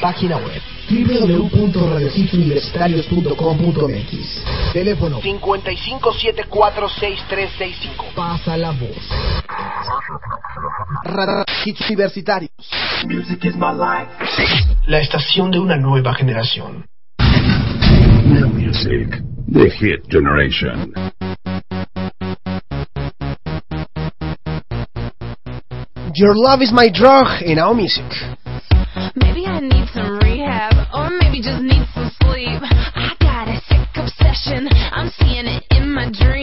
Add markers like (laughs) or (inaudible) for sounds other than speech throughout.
Página web www.radiojitsuniversitarios.com.mx Teléfono. 55746365 Pasa la voz. Hits Universitarios. Music is my life. La estación de una nueva generación. New Music The Hit Generation. Your Love is My Drug in Our Music. just need some sleep. I got a sick obsession. I'm seeing it in my dreams.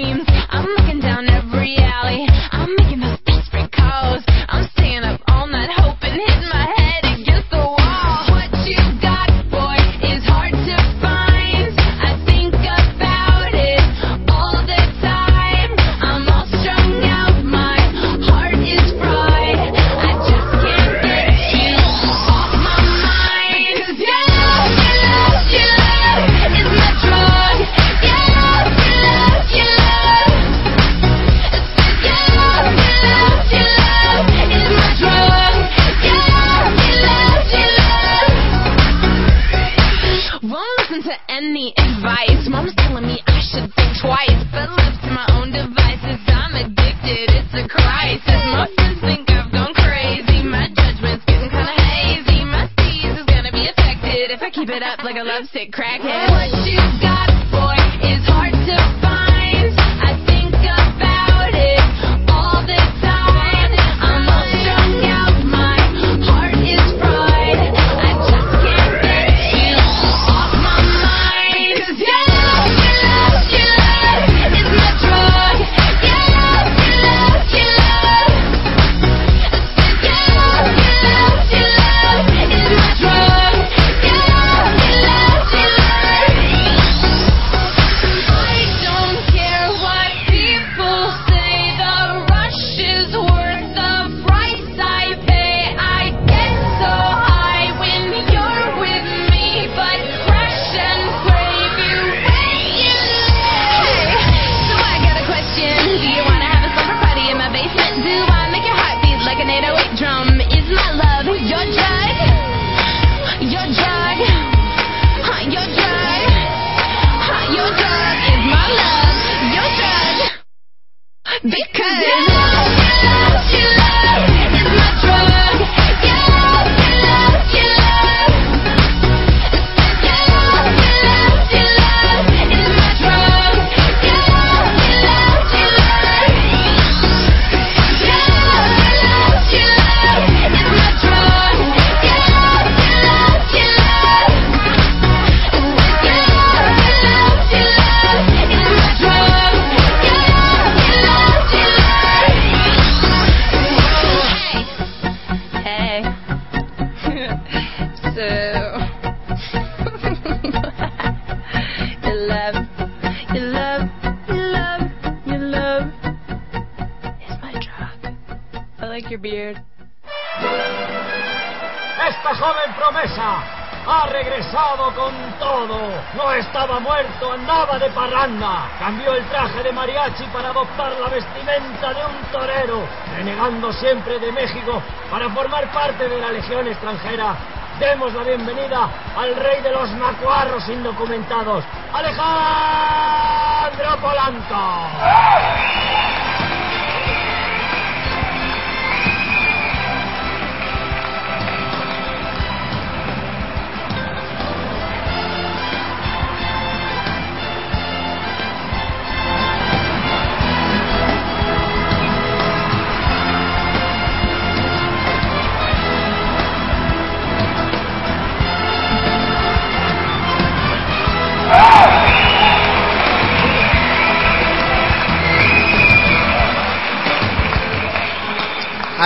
Esta joven promesa ha regresado con todo. No estaba muerto, andaba de parranda. Cambió el traje de mariachi para adoptar la vestimenta de un torero, renegando siempre de México para formar parte de la Legión extranjera. Demos la bienvenida al rey de los macuarros indocumentados, Alejandro Polanco.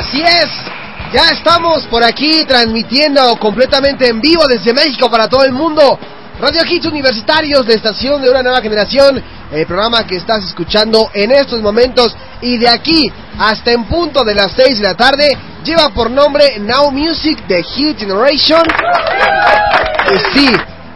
Así es, ya estamos por aquí transmitiendo completamente en vivo desde México para todo el mundo. Radio Hits Universitarios, la estación de una nueva generación, el programa que estás escuchando en estos momentos y de aquí hasta en punto de las 6 de la tarde, lleva por nombre Now Music de Hit Generation. Sí,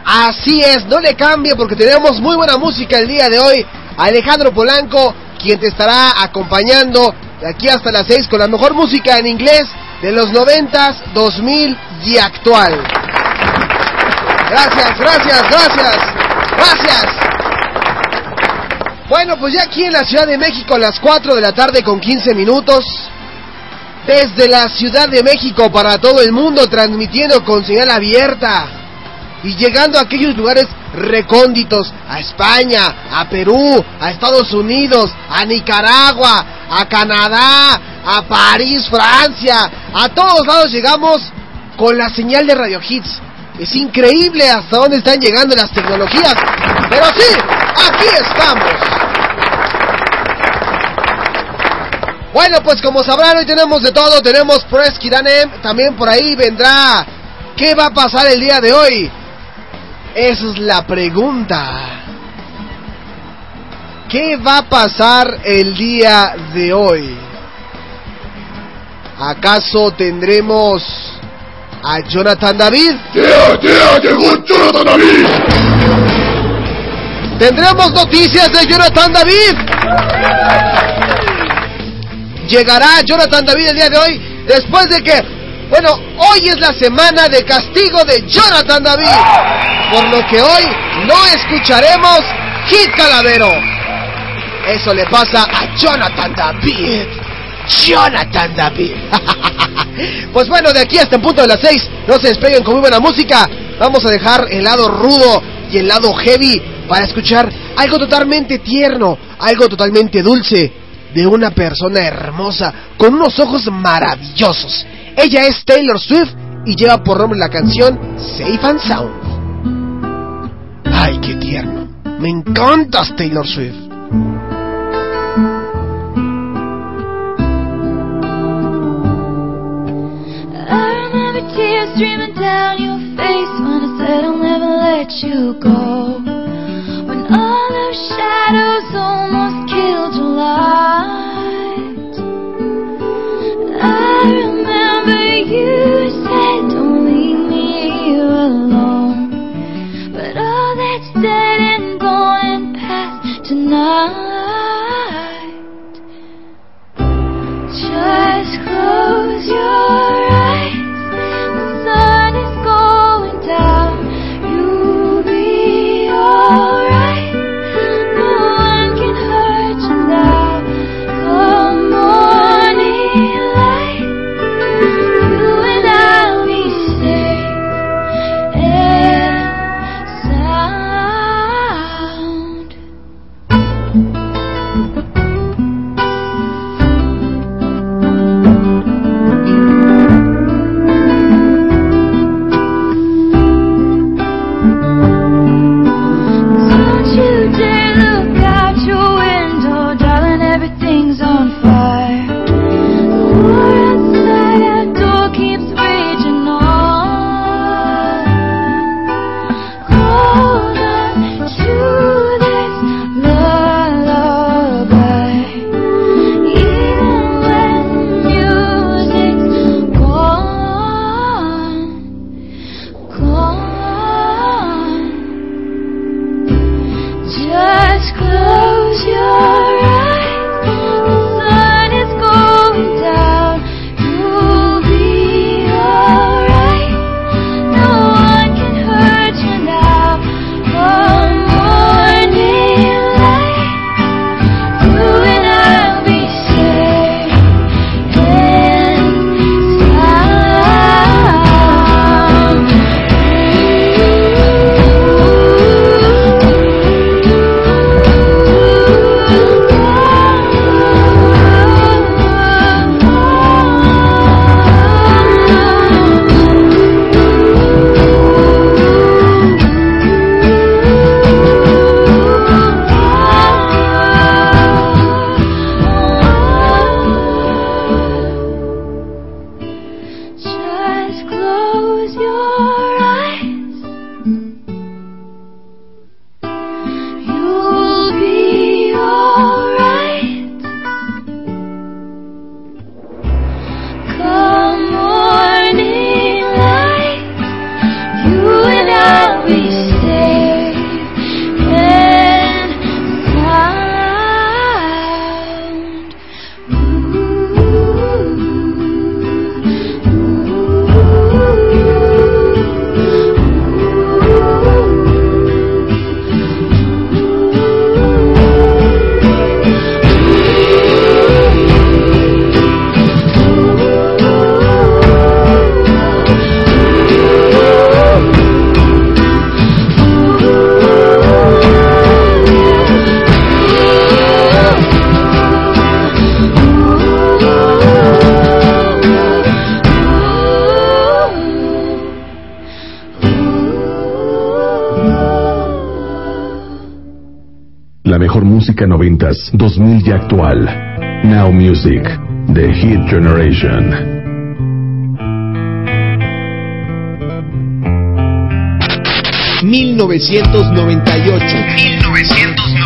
así es, no le cambie porque tenemos muy buena música el día de hoy. Alejandro Polanco, quien te estará acompañando de aquí hasta las 6 con la mejor música en inglés de los 90s, 2000 y actual. Gracias, gracias, gracias, gracias. Bueno, pues ya aquí en la Ciudad de México a las 4 de la tarde con 15 minutos. Desde la Ciudad de México para todo el mundo transmitiendo con señal abierta. Y llegando a aquellos lugares recónditos, a España, a Perú, a Estados Unidos, a Nicaragua, a Canadá, a París, Francia, a todos lados llegamos con la señal de Radio Hits. Es increíble hasta dónde están llegando las tecnologías. Pero sí, aquí estamos. Bueno, pues como sabrán, hoy tenemos de todo. Tenemos Press Kiranem. También por ahí vendrá. ¿Qué va a pasar el día de hoy? Esa es la pregunta. ¿Qué va a pasar el día de hoy? ¿Acaso tendremos a Jonathan David? ¡Yeah, yeah! ¡Llegó Jonathan David! ¿Tendremos noticias de Jonathan David? ¿Llegará Jonathan David el día de hoy? Después de que, bueno, hoy es la semana de castigo de Jonathan David. Por lo que hoy no escucharemos Hit Calavero. Eso le pasa a Jonathan David. Jonathan David. (laughs) pues bueno, de aquí hasta el punto de las 6, no se despeguen con muy buena música. Vamos a dejar el lado rudo y el lado heavy para escuchar algo totalmente tierno, algo totalmente dulce de una persona hermosa con unos ojos maravillosos. Ella es Taylor Swift y lleva por nombre la canción Safe and Sound. Ay, qué tierno. Me encantas Taylor Swift. mejor música noventas, 2000 y actual. Now Music, The Hit Generation. ...1998... 1998.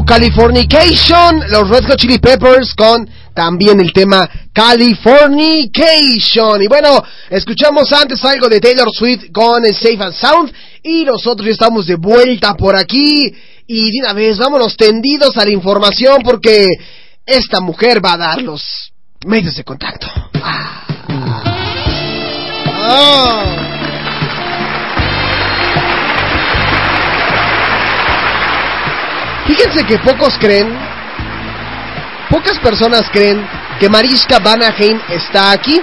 Californication, los Red Hot Chili Peppers con también el tema Californication. Y bueno, escuchamos antes algo de Taylor Swift con Safe and Sound y nosotros ya estamos de vuelta por aquí y de una vez vámonos tendidos a la información porque esta mujer va a dar los medios de contacto. Ah. Ah. Fíjense que pocos creen, pocas personas creen que Mariska Vanaheim está aquí.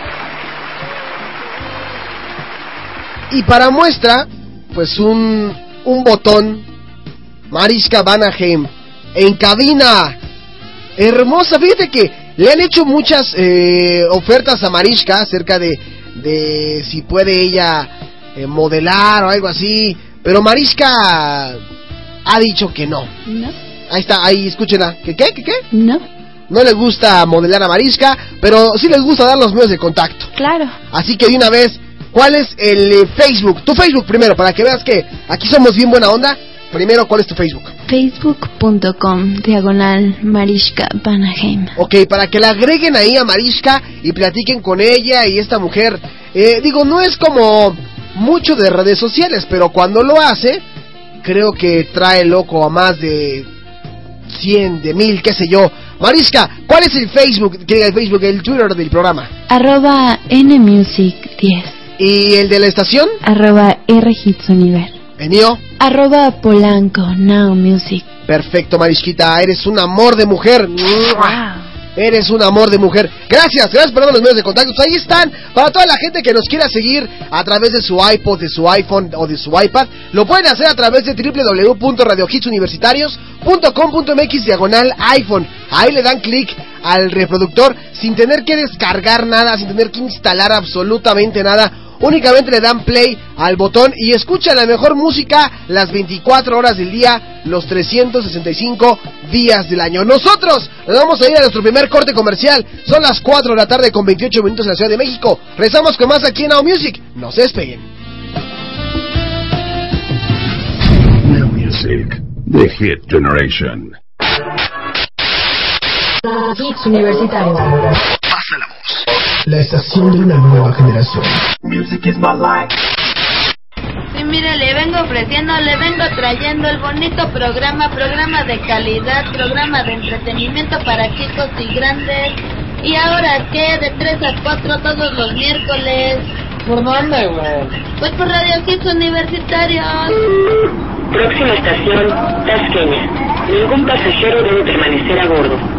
Y para muestra, pues un, un botón, Mariska Vanaheim, en cabina. Hermosa, fíjate que le han hecho muchas eh, ofertas a Mariska acerca de, de si puede ella eh, modelar o algo así. Pero Mariska ha dicho que no. No. Ahí está, ahí escúchenla. ¿Qué qué? ¿Qué qué? No. No le gusta modelar a Mariska, pero sí les gusta dar los medios de contacto. Claro. Así que de una vez, ¿cuál es el eh, Facebook? Tu Facebook primero, para que veas que aquí somos bien buena onda. Primero, ¿cuál es tu Facebook? Facebook.com diagonal Marishka Vanaheim. Ok, para que la agreguen ahí a Mariska y platiquen con ella y esta mujer. Eh, digo, no es como mucho de redes sociales, pero cuando lo hace, creo que trae loco a más de 100, de 1000, qué sé yo. Mariska, ¿cuál es el Facebook, que diga el Facebook, el Twitter del programa? Arroba NMusic10. ¿Y el de la estación? Arroba RHitsUniver. ¿El mío? Arroba Polanco Now Music. Perfecto, Mariskita, eres un amor de mujer. Eres un amor de mujer. Gracias, gracias por los medios de contacto. Ahí están. Para toda la gente que nos quiera seguir a través de su iPod, de su iPhone o de su iPad, lo pueden hacer a través de www.radiohitsuniversitarios.com.mx diagonal iPhone. Ahí le dan clic al reproductor sin tener que descargar nada, sin tener que instalar absolutamente nada. Únicamente le dan play al botón y escuchan la mejor música las 24 horas del día, los 365 días del año. Nosotros nos vamos a ir a nuestro primer corte comercial. Son las 4 de la tarde con 28 minutos en la Ciudad de México. Rezamos con más aquí en Now Music. No se despeguen. Now Music, the hit generation. Hits universitarios. Pasa la voz. La estación de una nueva generación. Music is my life. Sí, mire, le vengo ofreciendo, le vengo trayendo el bonito programa, programa de calidad, programa de entretenimiento para chicos y grandes. ¿Y ahora qué? De 3 a 4 todos los miércoles. ¿Por dónde, güey? Pues por Radio Hits Universitarios. Próxima estación, Tasqueña. Ningún pasajero debe permanecer a bordo.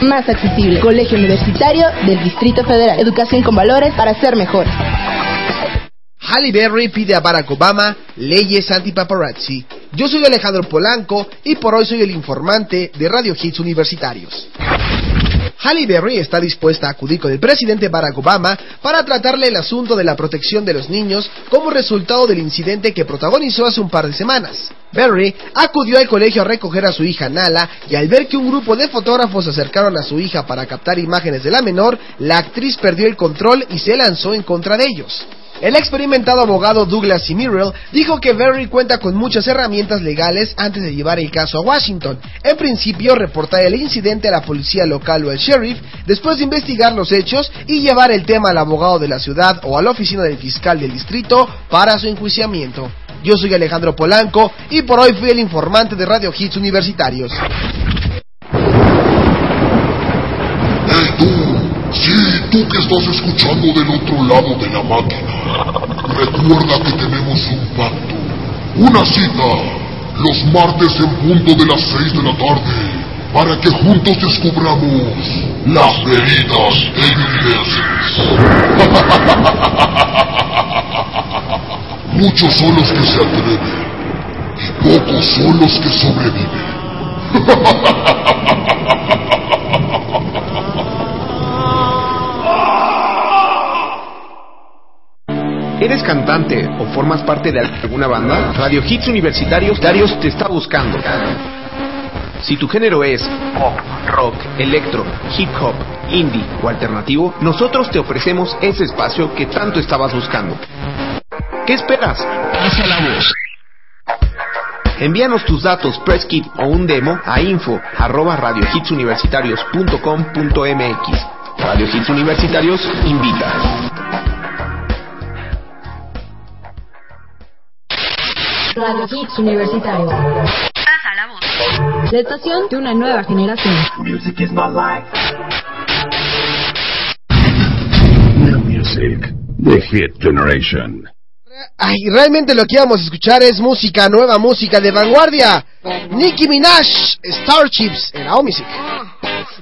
más accesible. Colegio Universitario del Distrito Federal. Educación con valores para ser mejor. Halle Berry pide a Barack Obama leyes anti-paparazzi. Yo soy Alejandro Polanco y por hoy soy el informante de Radio Hits Universitarios. Halle Berry está dispuesta a acudir con el presidente Barack Obama para tratarle el asunto de la protección de los niños como resultado del incidente que protagonizó hace un par de semanas. Berry acudió al colegio a recoger a su hija Nala y al ver que un grupo de fotógrafos se acercaron a su hija para captar imágenes de la menor, la actriz perdió el control y se lanzó en contra de ellos. El experimentado abogado Douglas C. Murrell dijo que Berry cuenta con muchas herramientas legales antes de llevar el caso a Washington. En principio, reportar el incidente a la policía local o al sheriff, después de investigar los hechos y llevar el tema al abogado de la ciudad o a la oficina del fiscal del distrito para su enjuiciamiento. Yo soy Alejandro Polanco y por hoy fui el informante de Radio Hits Universitarios. Sí, tú que estás escuchando del otro lado de la máquina. Recuerda que tenemos un pacto. Una cita. Los martes en punto de las 6 de la tarde. Para que juntos descubramos las veredas evidencias. (laughs) Muchos son los que se atreven y pocos son los que sobreviven. (laughs) ¿Eres cantante o formas parte de alguna banda? Radio Hits Universitarios Darius te está buscando. Si tu género es pop, rock, electro, hip hop, indie o alternativo, nosotros te ofrecemos ese espacio que tanto estabas buscando. ¿Qué esperas? Pasa la voz. Envíanos tus datos, press kit o un demo a info arroba radiohitsuniversitarios.com.mx. Radio Hits Universitarios invita. Radio Hits Universitario. Pasa la voz. La estación de una nueva generación. Music is my life. New music. The Hit Generation. Ay, realmente lo que íbamos a escuchar es música, nueva música de vanguardia. Nicki Minaj, Starships en Now Music.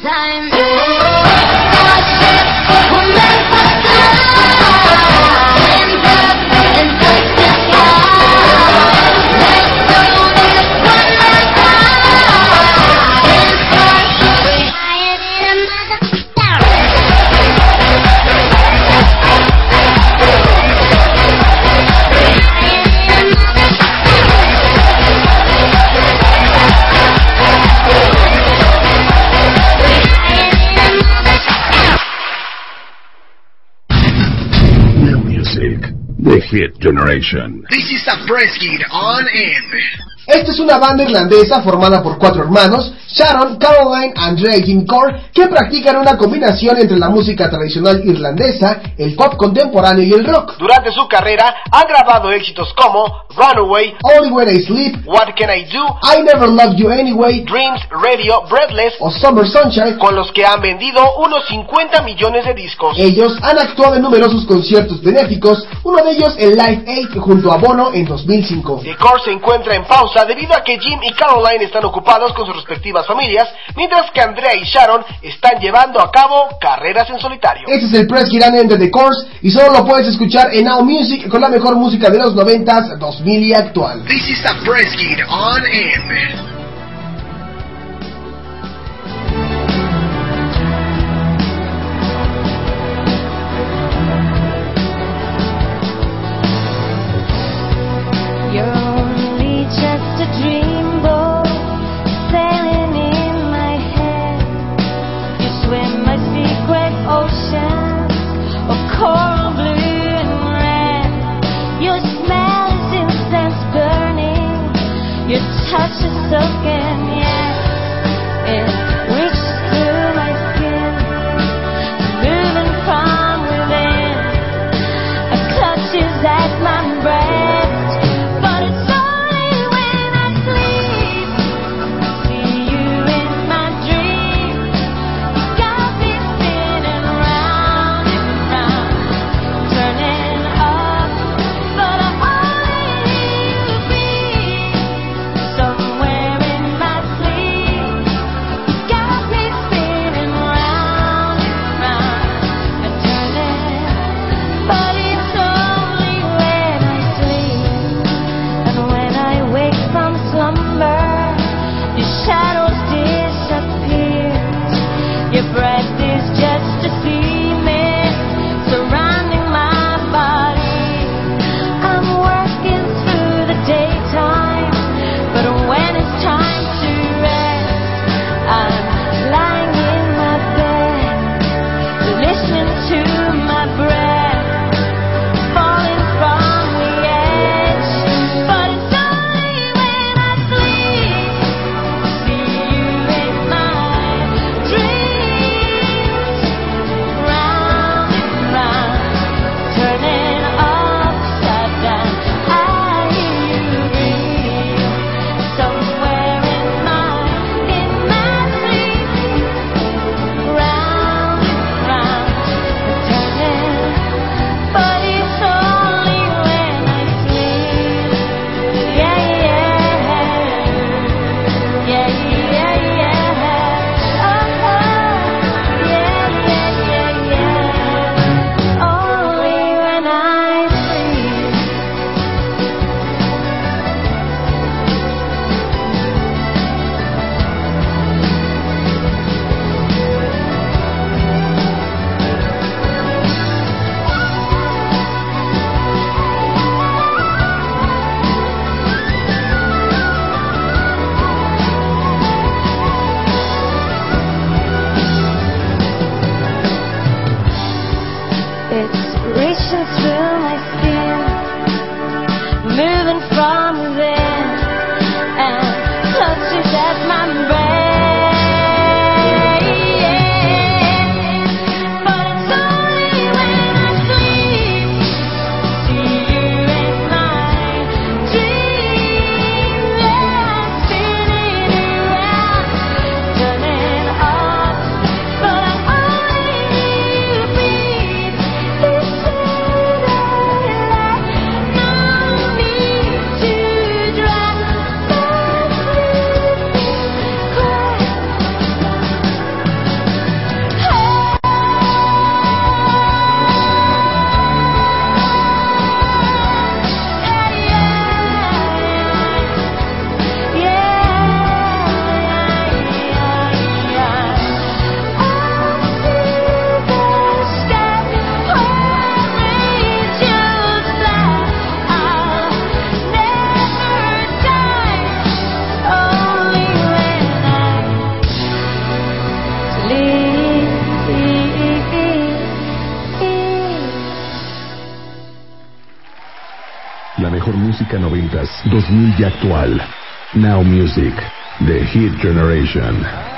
Time. Hit Generation. This is a press kit on air. Esta es una banda irlandesa formada por cuatro hermanos, Sharon, Caroline, Andrea y Jim Core, que practican una combinación entre la música tradicional irlandesa, el pop contemporáneo y el rock. Durante su carrera han grabado éxitos como Runaway, Only When I Sleep, What Can I Do, I Never Loved You Anyway, Dreams, Radio, Breathless, o Summer Sunshine, con los que han vendido unos 50 millones de discos. Ellos han actuado en numerosos conciertos benéficos, uno de ellos el Live Aid junto a Bono en 2005. The Core se encuentra en pausa debido a que Jim y Caroline están ocupados con sus respectivas familias, mientras que Andrea y Sharon están llevando a cabo carreras en solitario. Este es el Press Girán Enter the Course y solo lo puedes escuchar en Now Music con la mejor música de los 90s, 2000 y actual. This is a Press Kid on air. just looking, yeah. Actual. Now Music, The Hit Generation.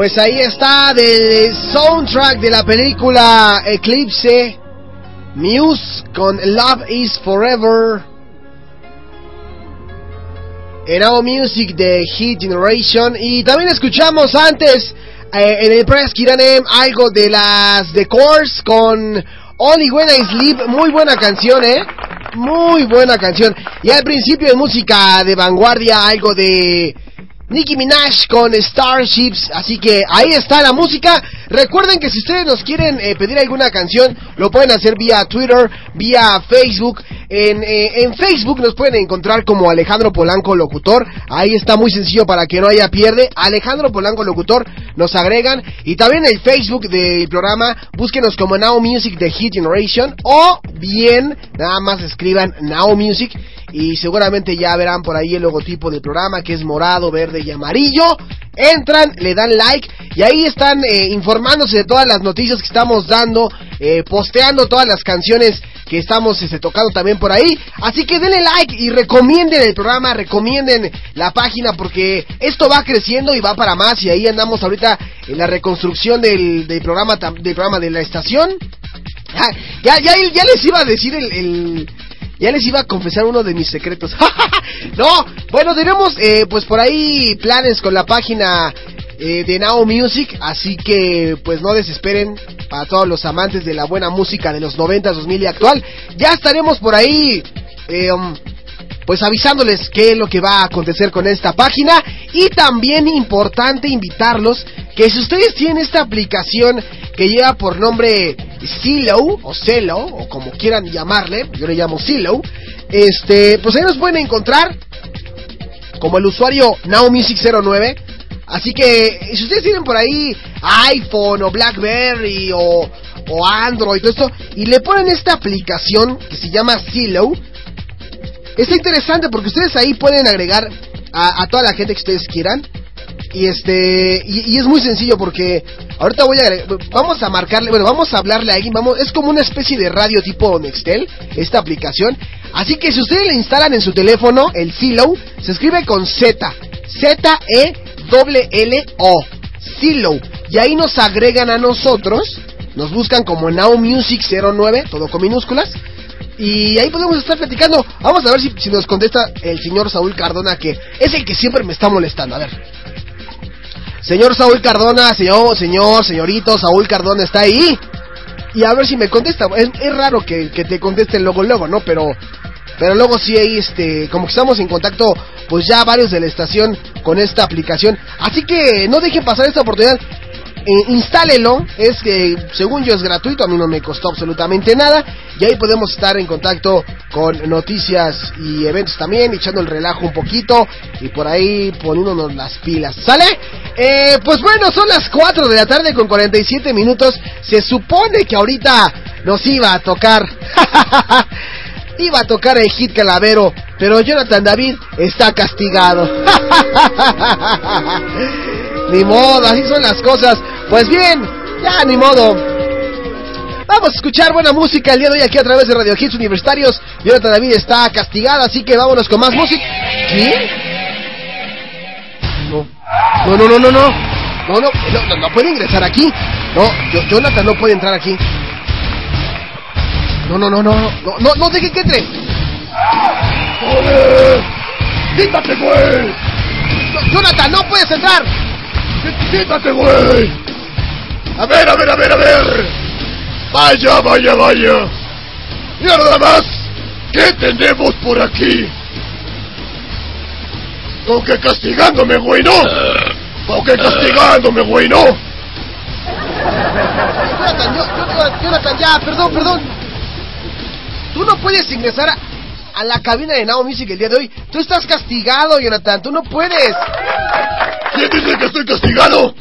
Pues ahí está del soundtrack de la película Eclipse, Muse con Love is Forever. Now Music de Hit Generation. Y también escuchamos antes eh, en el Press Kiranem algo de las The Course con Only When I Sleep. Muy buena canción, ¿eh? Muy buena canción. Y al principio de música de vanguardia, algo de Nicki Minaj con Starships. Así que ahí está la música. Recuerden que si ustedes nos quieren eh, pedir alguna canción, lo pueden hacer vía Twitter, vía Facebook. En, eh, en Facebook nos pueden encontrar como Alejandro Polanco Locutor. Ahí está muy sencillo para que no haya pierde. Alejandro Polanco Locutor nos agregan. Y también el Facebook del programa, búsquenos como Now Music de Hit Generation. O bien, nada más escriban Now Music. Y seguramente ya verán por ahí el logotipo del programa que es morado, verde y amarillo. Entran, le dan like y ahí están eh, informándose de todas las noticias que estamos dando, eh, posteando todas las canciones que estamos este, tocando también por ahí. Así que denle like y recomienden el programa, recomienden la página porque esto va creciendo y va para más. Y ahí andamos ahorita en la reconstrucción del, del programa del programa de la estación. Ya, ya, ya les iba a decir el, el- ya les iba a confesar uno de mis secretos. (laughs) no, bueno, tenemos eh, pues por ahí planes con la página eh, de Now Music, así que pues no desesperen para todos los amantes de la buena música de los 90, 2000 y actual. Ya estaremos por ahí eh, um, pues avisándoles qué es lo que va a acontecer con esta página y también importante invitarlos que si ustedes tienen esta aplicación que lleva por nombre Silo o Celo o como quieran llamarle, yo le llamo Silo, este, pues ahí nos pueden encontrar como el usuario NowMusic09. Así que si ustedes tienen por ahí iPhone o BlackBerry o, o Android todo esto y le ponen esta aplicación que se llama Silo, está interesante porque ustedes ahí pueden agregar a, toda la gente que ustedes quieran. Y este y, es muy sencillo porque ahorita voy a vamos a marcarle, bueno, vamos a hablarle a alguien, vamos, es como una especie de radio tipo Nextel, esta aplicación. Así que si ustedes le instalan en su teléfono el Silo, se escribe con Z, Z E L L O, Silo, y ahí nos agregan a nosotros, nos buscan como Now Music 09, todo con minúsculas. Y ahí podemos estar platicando. Vamos a ver si, nos contesta el señor Saúl Cardona, que es el que siempre me está molestando. A ver. Señor Saúl Cardona, señor, señor, señorito, Saúl Cardona está ahí. Y a ver si me contesta. Es, es raro que, que te conteste luego, luego, ¿no? Pero, pero luego sí ahí, este, como que estamos en contacto, pues ya varios de la estación con esta aplicación. Así que no dejen pasar esta oportunidad. Eh, es que según yo es gratuito, a mí no me costó absolutamente nada y ahí podemos estar en contacto con noticias y eventos también, echando el relajo un poquito y por ahí poniéndonos las pilas, ¿sale? Eh, pues bueno, son las 4 de la tarde con 47 minutos, se supone que ahorita nos iba a tocar, (laughs) iba a tocar el hit calavero, pero Jonathan David está castigado. (laughs) Ni modo, así son las cosas. Pues bien, ya ni modo. Vamos a escuchar buena música el día de hoy aquí a través de Radio Hits Universitarios. Jonathan David está castigado, así que vámonos con más música. ¿Quién? No. No, no, no, no, no. No, no, no, no, puede ingresar aquí. No, Jonathan no puede entrar aquí. No, no, no, no, no, no, no, deje que entre. ¡Joder! ¡Quítate, güey! No, Jonathan, no puedes entrar. ¡Quítate, güey! A ver, a ver, a ver, a ver. Vaya, vaya, vaya. Mira nada más. ¿Qué tenemos por aquí? ¿Con que castigándome, güey, no? ¿Con que castigándome, güey, no? Jonathan, yo- yo- Jonathan, ya, perdón, perdón. Tú no puedes ingresar a, a la cabina de Now Music el día de hoy. Tú estás castigado, Jonathan. Tú no puedes. ¿Quién dice que estoy castigado?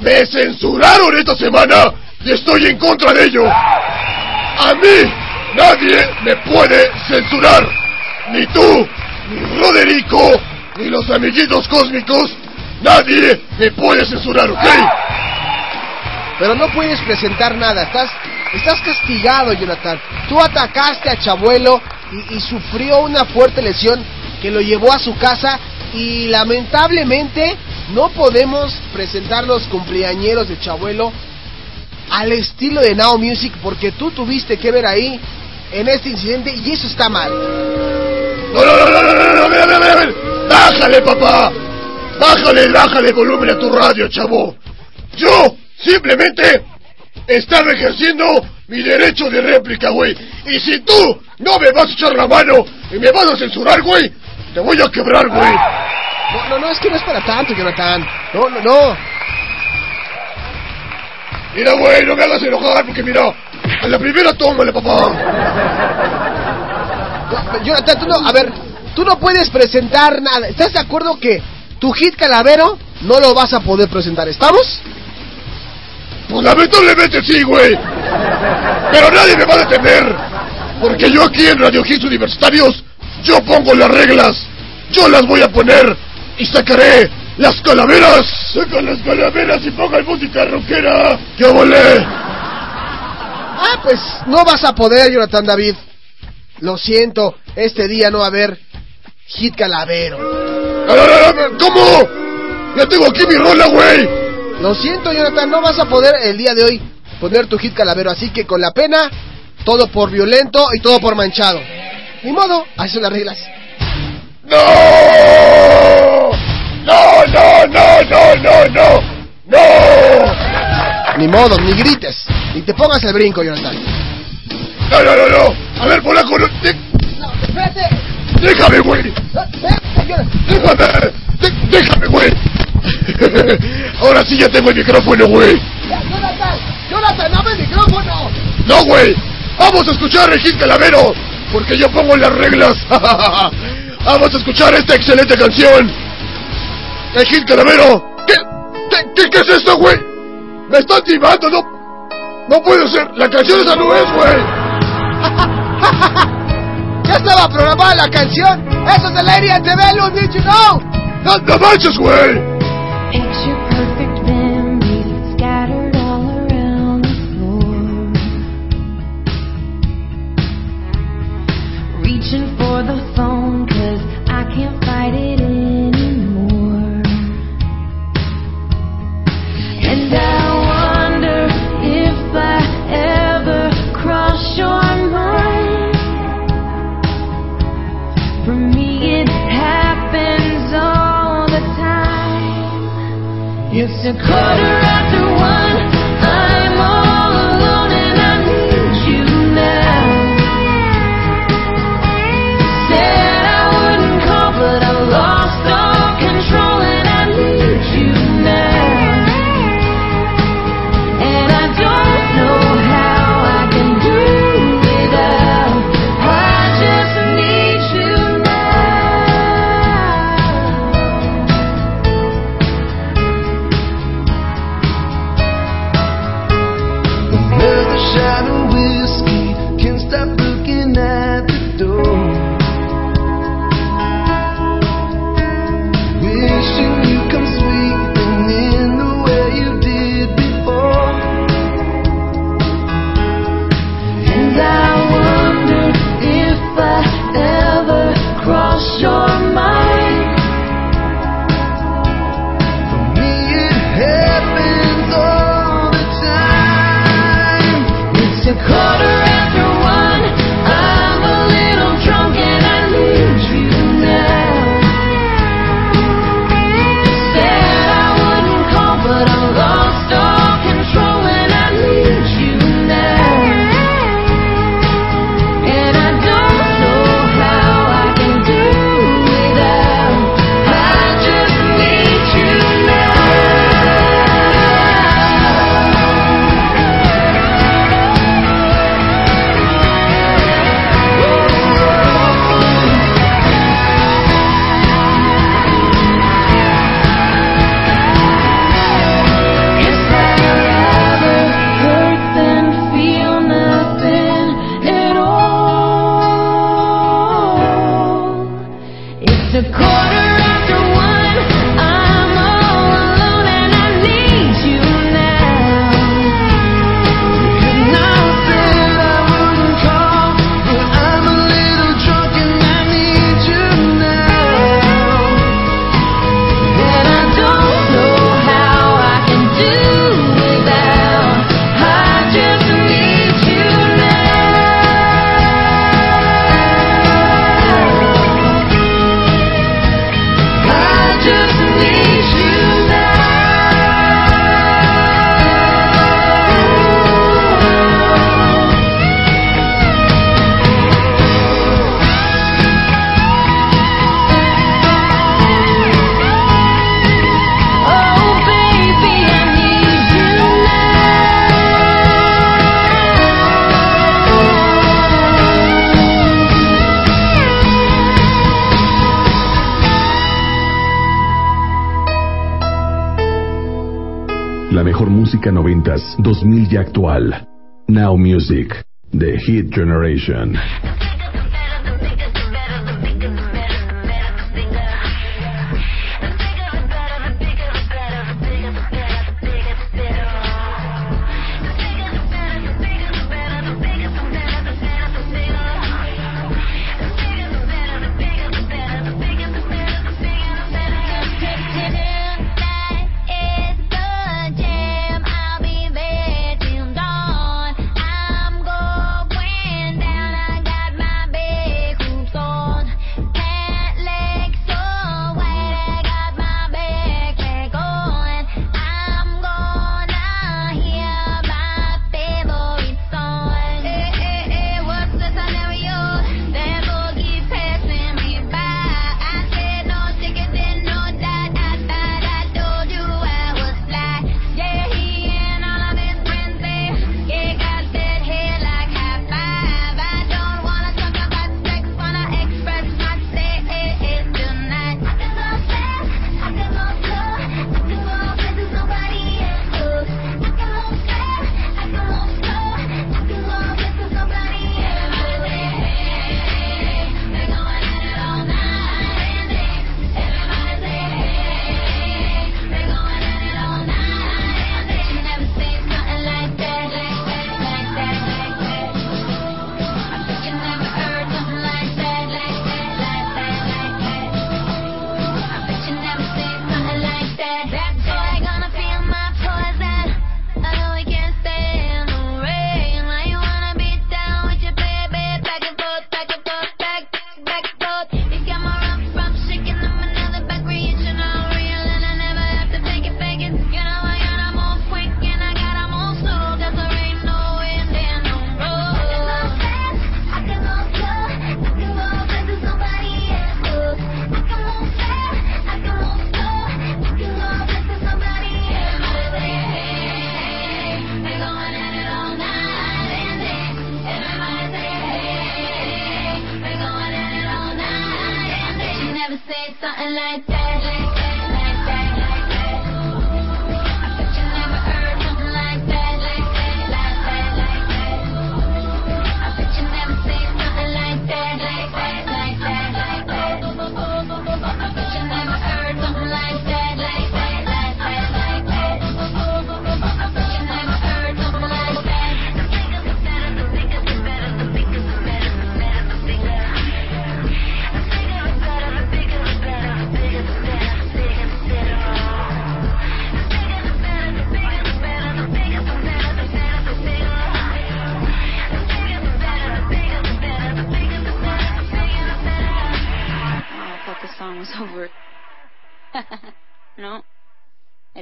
Me censuraron esta semana y estoy en contra de ello. A mí nadie me puede censurar. Ni tú, ni Roderico, ni los amiguitos cósmicos. Nadie me puede censurar, ¿ok? Pero no puedes presentar nada. Estás, estás castigado, Jonathan. Tú atacaste a Chabuelo y, sufrió una fuerte lesión que lo llevó a su casa y lamentablemente no podemos presentar los cumpleañeros de Chabuelo al estilo de Now Music porque tú tuviste que ver ahí en este incidente y eso está mal. No, no, no, no, no, no, no. Bájale, papá. Bájale, bájale volumen a tu radio, chavo. Yo simplemente estaba ejerciendo mi derecho de réplica, güey. Y si tú no me vas a echar la mano y me vas a censurar, güey, te voy a quebrar, güey. No, no, no, es que no es para tanto, Jonathan. No, no, no. Mira, güey, no me hagas enojar porque mira, a la primera tómale, papá. No, Jonathan, tú no, a ver, tú no puedes presentar nada. ¿Estás de acuerdo que tu hit calavero no lo vas a poder presentar? ¿Estamos? Pues lamentablemente sí, güey. Pero nadie me va a detener. Porque yo aquí en Radio Hits Universitarios, yo pongo las reglas. Yo las voy a poner y sacaré las calaveras. Saca las calaveras y pongan música rockera. ¡Qué volé! Ah, pues no vas a poder, Jonathan David. Lo siento, este día no va a haber hit calavero. ¿Cómo? Ya tengo aquí mi rola, güey. Lo siento, Jonathan, no vas a poder el día de hoy poner tu hit calavero. Así que con la pena, todo por violento y todo por manchado. Ni modo, así son las reglas. ¡No! ¡No, no, no, no, no, no! Ni modo, ni grites. Ni te pongas el brinco, Jonathan. ¡No, no, no, no! A ver, polaco, no... ¡No, espérate! ¡Déjame, güey! ¡Déjame! ¡Déjame, güey! Ahora sí ya tengo el micrófono, güey. Jonathan, Jonathan, dame el micrófono. No, güey. Vamos a escuchar a Regín Calavero, porque yo pongo las reglas. (laughs) Vamos a escuchar esta excelente canción. Regín Calavero. ¿Qué, qué, qué, qué es esto, güey? Me están timando, no. No puede ser. La canción esa no es, güey. (laughs) Ya estaba programada la canción. Eso es el aire de TV, did you know? No, no manches, güey. The. Reaching for the phone, cause I can't fight it. It's a quarter after one. actual. Now Music, The Hit Generation.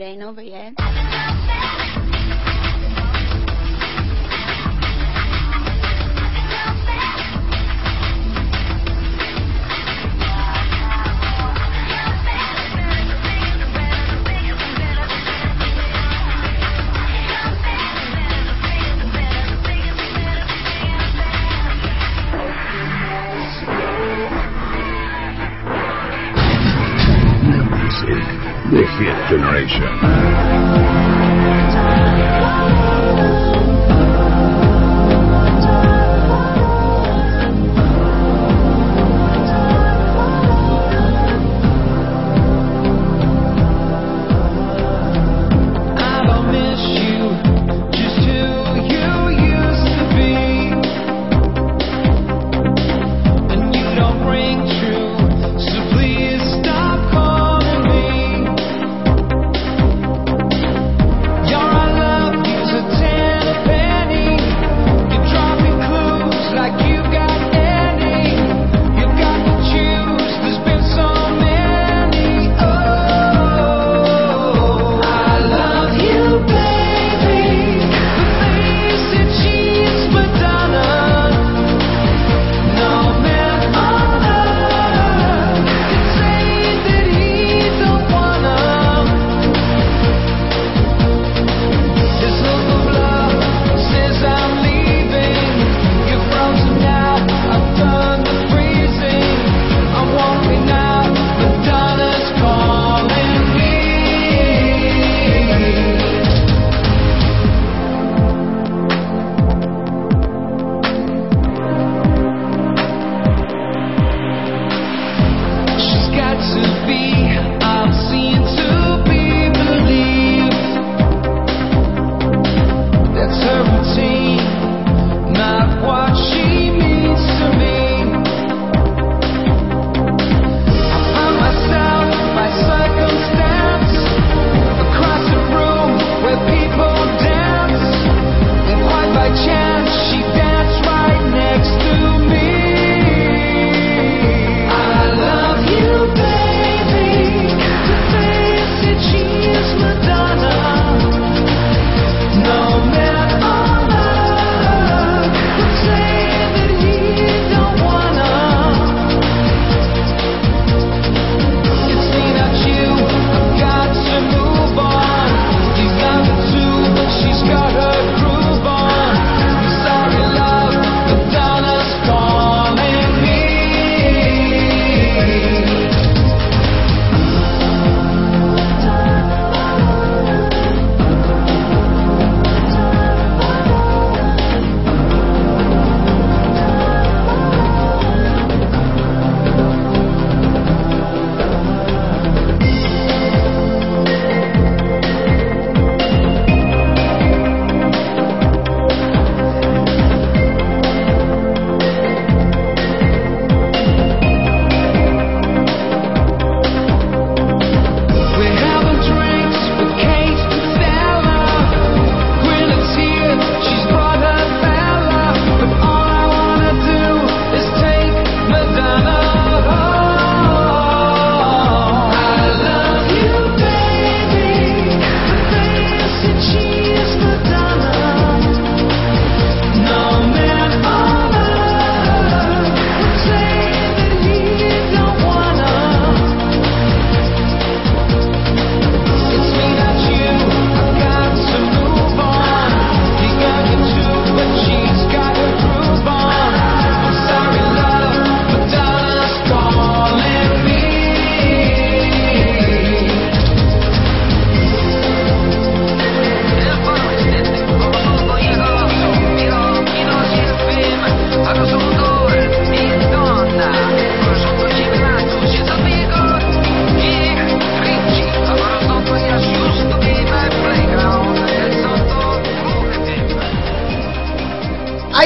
Ain't over yet.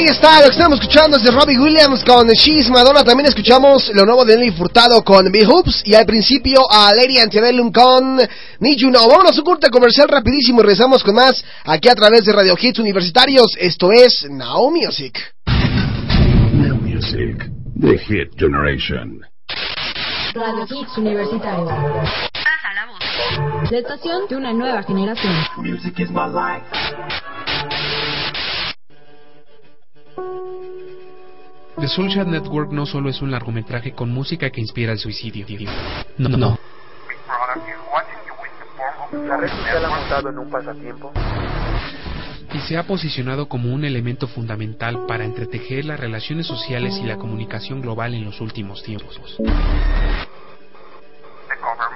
Ahí está, lo que estamos escuchando es de Robbie Williams con She's Madonna. También escuchamos lo nuevo de Nelly Furtado con Big Hoops. Y al principio a Lady Antebellum con Need You Know. Vámonos a un corte comercial rapidísimo y regresamos con más aquí a través de Radio Hits Universitarios. Esto es Now Music. Now Music, The Hit Generation. Radio Hits Universitario. La estación de una nueva generación. Music is my life. The Soulshad Network no solo es un largometraje con música que inspira el suicidio. No, no, no. La red social ha montado en un pasatiempo. Y se ha posicionado como un elemento fundamental para entretejer las relaciones sociales y la comunicación global en los últimos tiempos.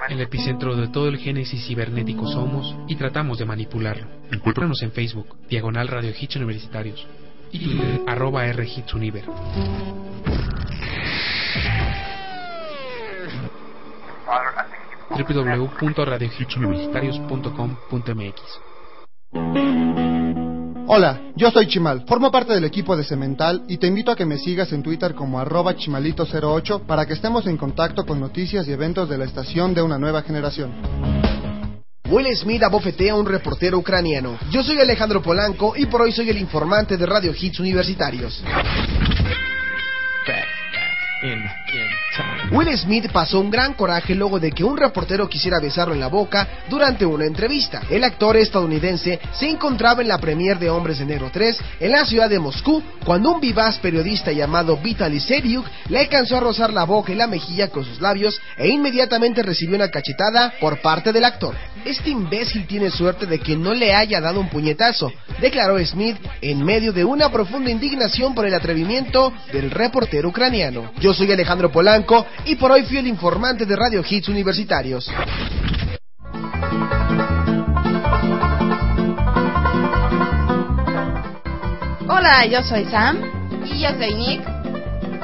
El epicentro de todo el génesis cibernético somos y tratamos de manipularlo. Encuéntranos en Facebook, Diagonal Radio Hits Universitarios y Twitter, arroba Hola, yo soy Chimal, formo parte del equipo de Cemental y te invito a que me sigas en Twitter como arroba chimalito08 para que estemos en contacto con noticias y eventos de la estación de una nueva generación. Will Smith abofetea a un reportero ucraniano. Yo soy Alejandro Polanco y por hoy soy el informante de Radio Hits Universitarios. Will Smith pasó un gran coraje luego de que un reportero quisiera besarlo en la boca durante una entrevista. El actor estadounidense se encontraba en la premier de Hombres de Negro 3 en la ciudad de Moscú cuando un vivaz periodista llamado Vitaly Seriuk le alcanzó a rozar la boca y la mejilla con sus labios e inmediatamente recibió una cachetada por parte del actor. Este imbécil tiene suerte de que no le haya dado un puñetazo, declaró Smith en medio de una profunda indignación por el atrevimiento del reportero ucraniano. Yo soy Alejandro Polanco y por hoy fui el informante de Radio Hits Universitarios. Hola, yo soy Sam. Y yo soy Nick.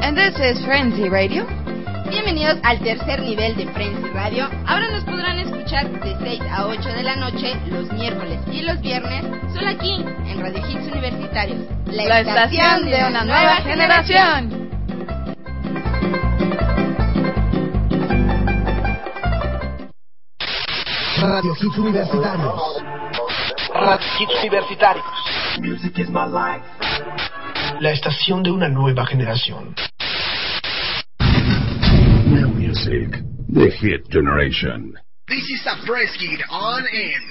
And this is Frenzy Radio. Bienvenidos al tercer nivel de Frenzy Radio. Ahora nos podrán escuchar de 6 a 8 de la noche los miércoles y los viernes, solo aquí en Radio Hits Universitarios. La estación de una nueva generación. Radio Hits Universitarios. Radio Hits Universitarios. Music is my life. La estación de una nueva generación. Now Music, The Hit Generation. This is a press kit on air.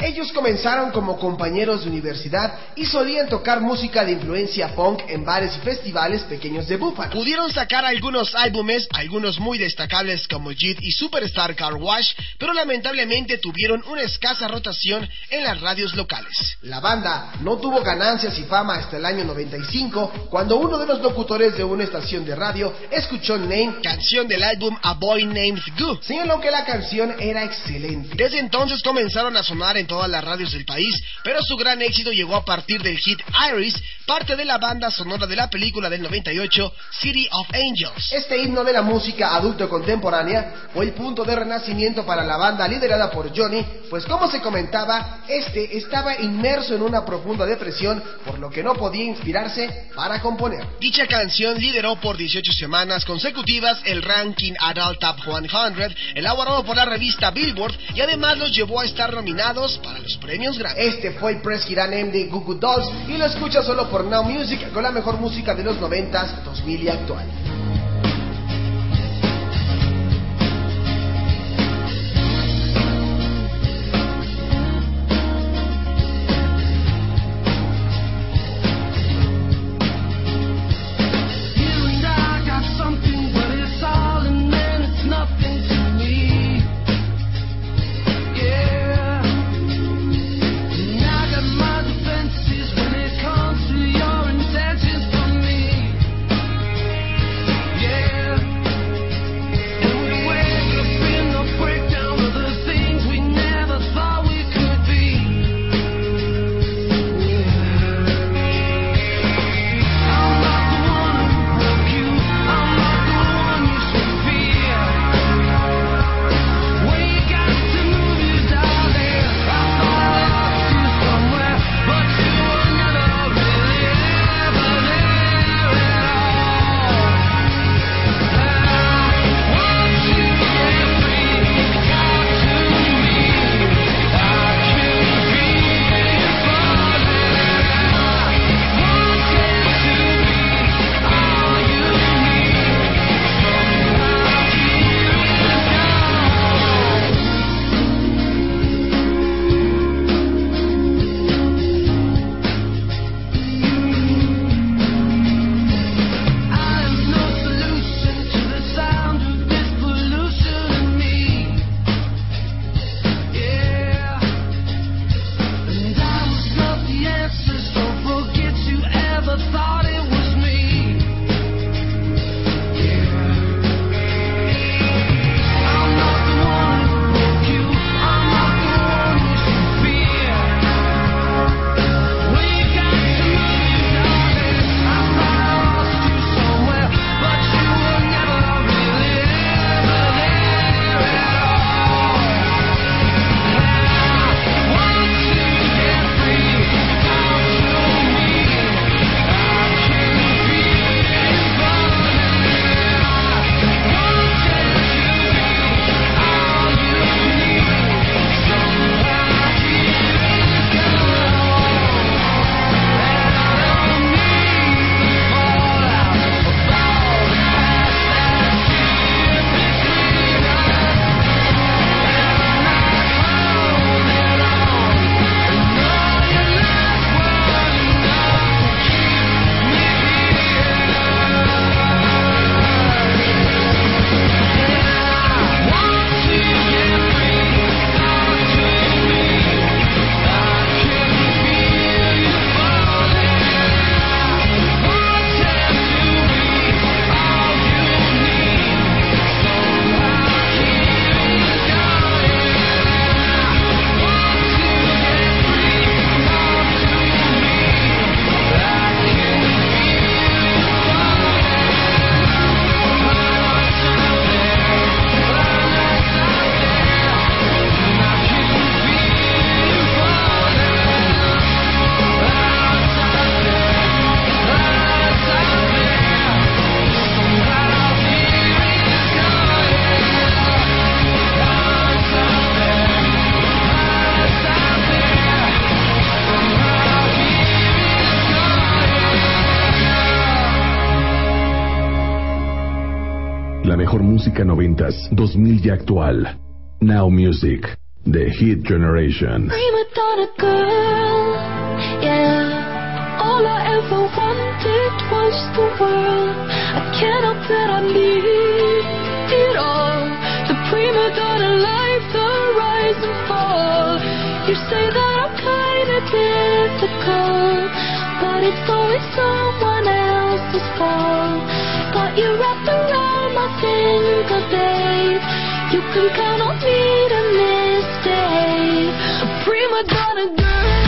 Ellos comenzaron como compañeros de universidad y solían tocar música de influencia punk en bares y festivales pequeños de Buffalo. Pudieron sacar algunos álbumes, algunos muy destacables como Jit y Superstar Car Wash, pero lamentablemente tuvieron una escasa rotación en las radios locales. La banda no tuvo ganancias y fama hasta el año 95, cuando uno de los locutores de una estación de radio escuchó Name, canción del álbum A Boy Named Goo. Señaló que la canción era excelente. Desde entonces comenzaron a sonar en todas las radios del país, pero su gran éxito llegó a partir del hit Iris, parte de la banda sonora de la película del 98, City of Angels. Este himno de la música adulto contemporánea fue el punto de renacimiento para la banda liderada por Johnny, pues como se comentaba, este estaba inmerso en una profunda depresión, por lo que no podía inspirarse para componer. Dicha canción lideró por 18 semanas consecutivas el ranking Adult Top 100, elaborado por la revista Billboard, y además los llevó a estar nominados para los premios Grammy. Este fue el Press Hit Name de Goo Goo Dolls y lo escucha solo por Now Music con la mejor música de los 90s, 2000 y actual. 2000 actual. Now Music, The Hit Generation. Girl, yeah. All I ever wanted was the world. I that I need it all. The prima donna life, the rise and fall. You say that I'm kinda difficult, but it's always someone else's fault. Got you wrapped You can count on me to misstay. A prima donna girl.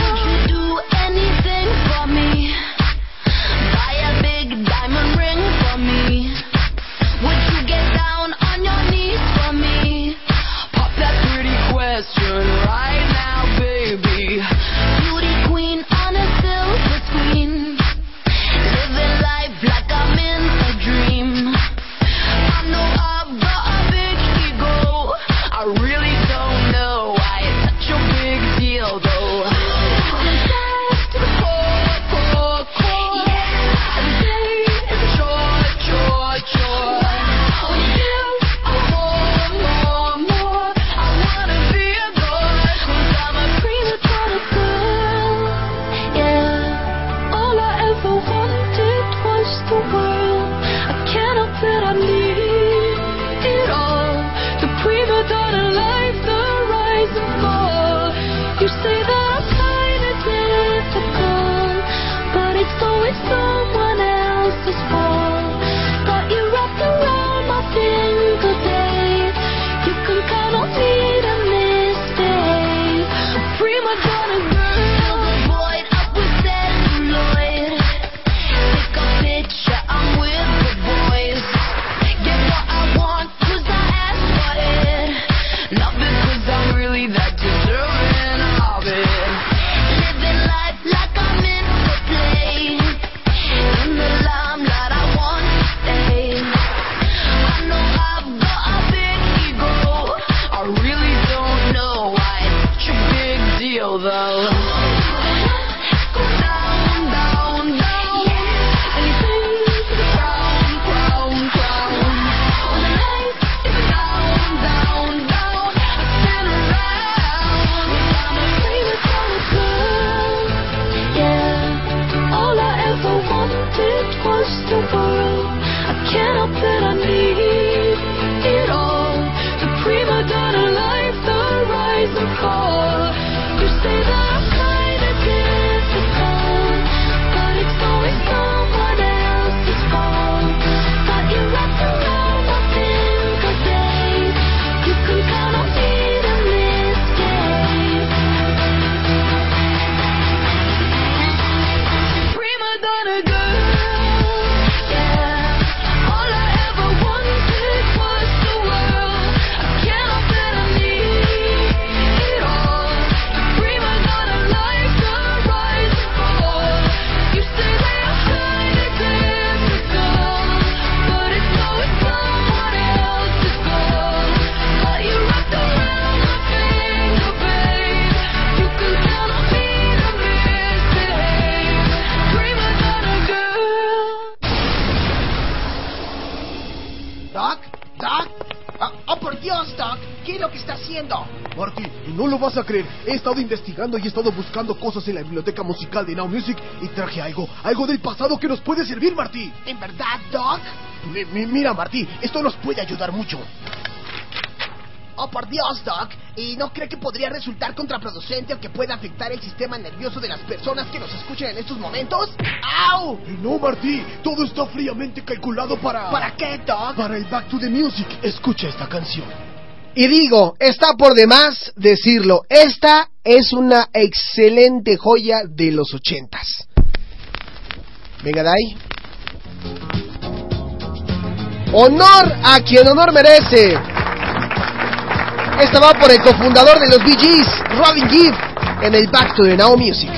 Dios, Doc! ¿Qué es lo que está haciendo? Marty, no lo vas a creer. He estado investigando y he estado buscando cosas en la biblioteca musical de Now Music y traje algo, algo del pasado que nos puede servir, Marty. ¿En verdad, Doc? Mi- mi- mira, Marty, esto nos puede ayudar mucho. Oh, por Dios, Doc. ¿Y no cree que podría resultar contraproducente o que pueda afectar el sistema nervioso de las personas que nos escuchan en estos momentos? ¡Au! No, Marty, todo está fríamente calculado para... ¿Para qué, Doc? Para el Back to the Music. Escucha esta canción. Y digo, está por demás decirlo, esta es una excelente joya de los ochentas. Venga, Dai. Honor a quien honor merece. Esta va por el cofundador de los Gees, Robin Gibb, en el Back to the Now Music.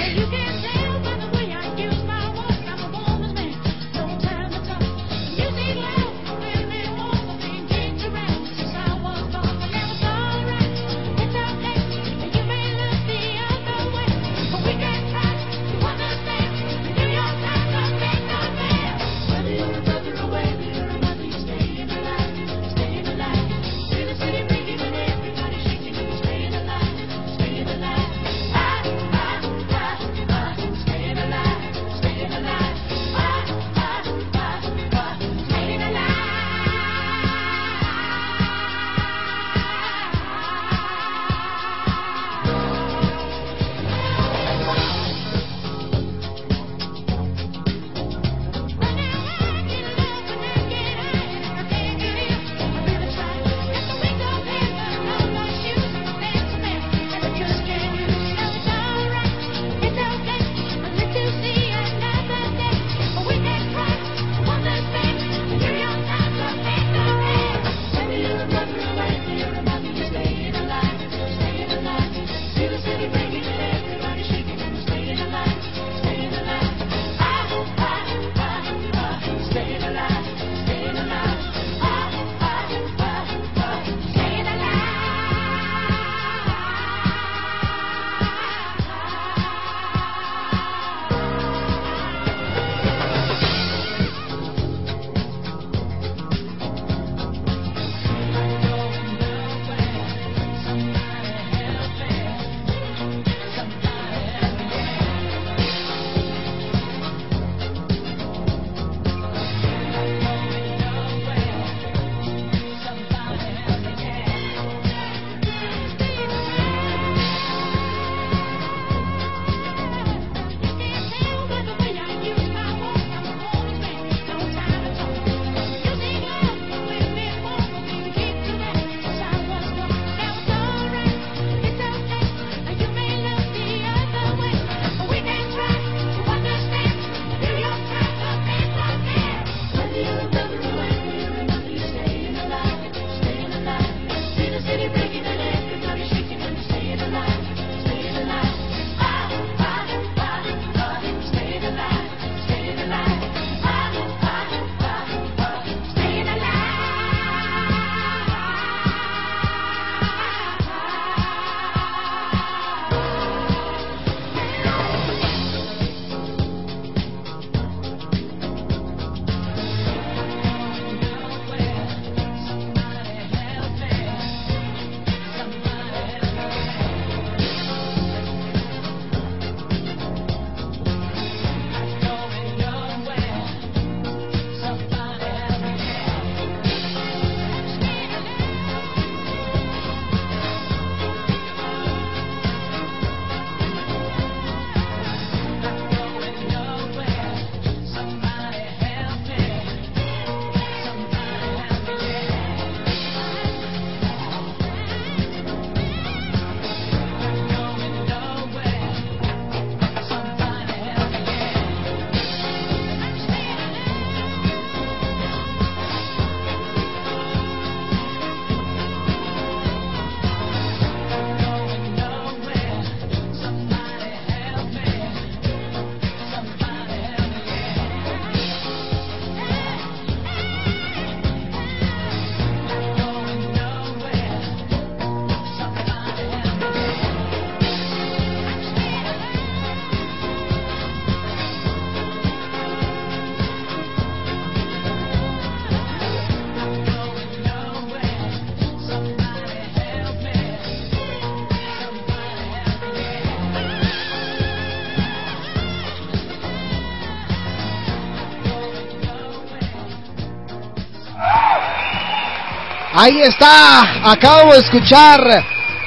Ahí está, acabamos de escuchar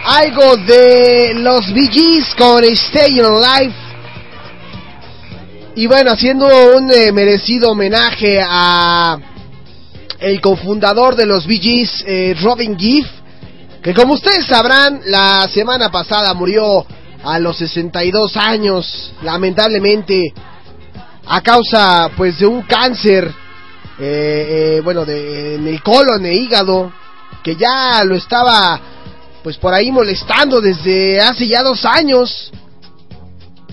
algo de los Gees con Stay Alive. Y bueno, haciendo un eh, merecido homenaje a el cofundador de los Gees, eh, Robin Gibb, que como ustedes sabrán, la semana pasada murió a los 62 años, lamentablemente, a causa pues de un cáncer, eh, eh, bueno, de, en el colon e hígado, que ya lo estaba pues por ahí molestando desde hace ya dos años.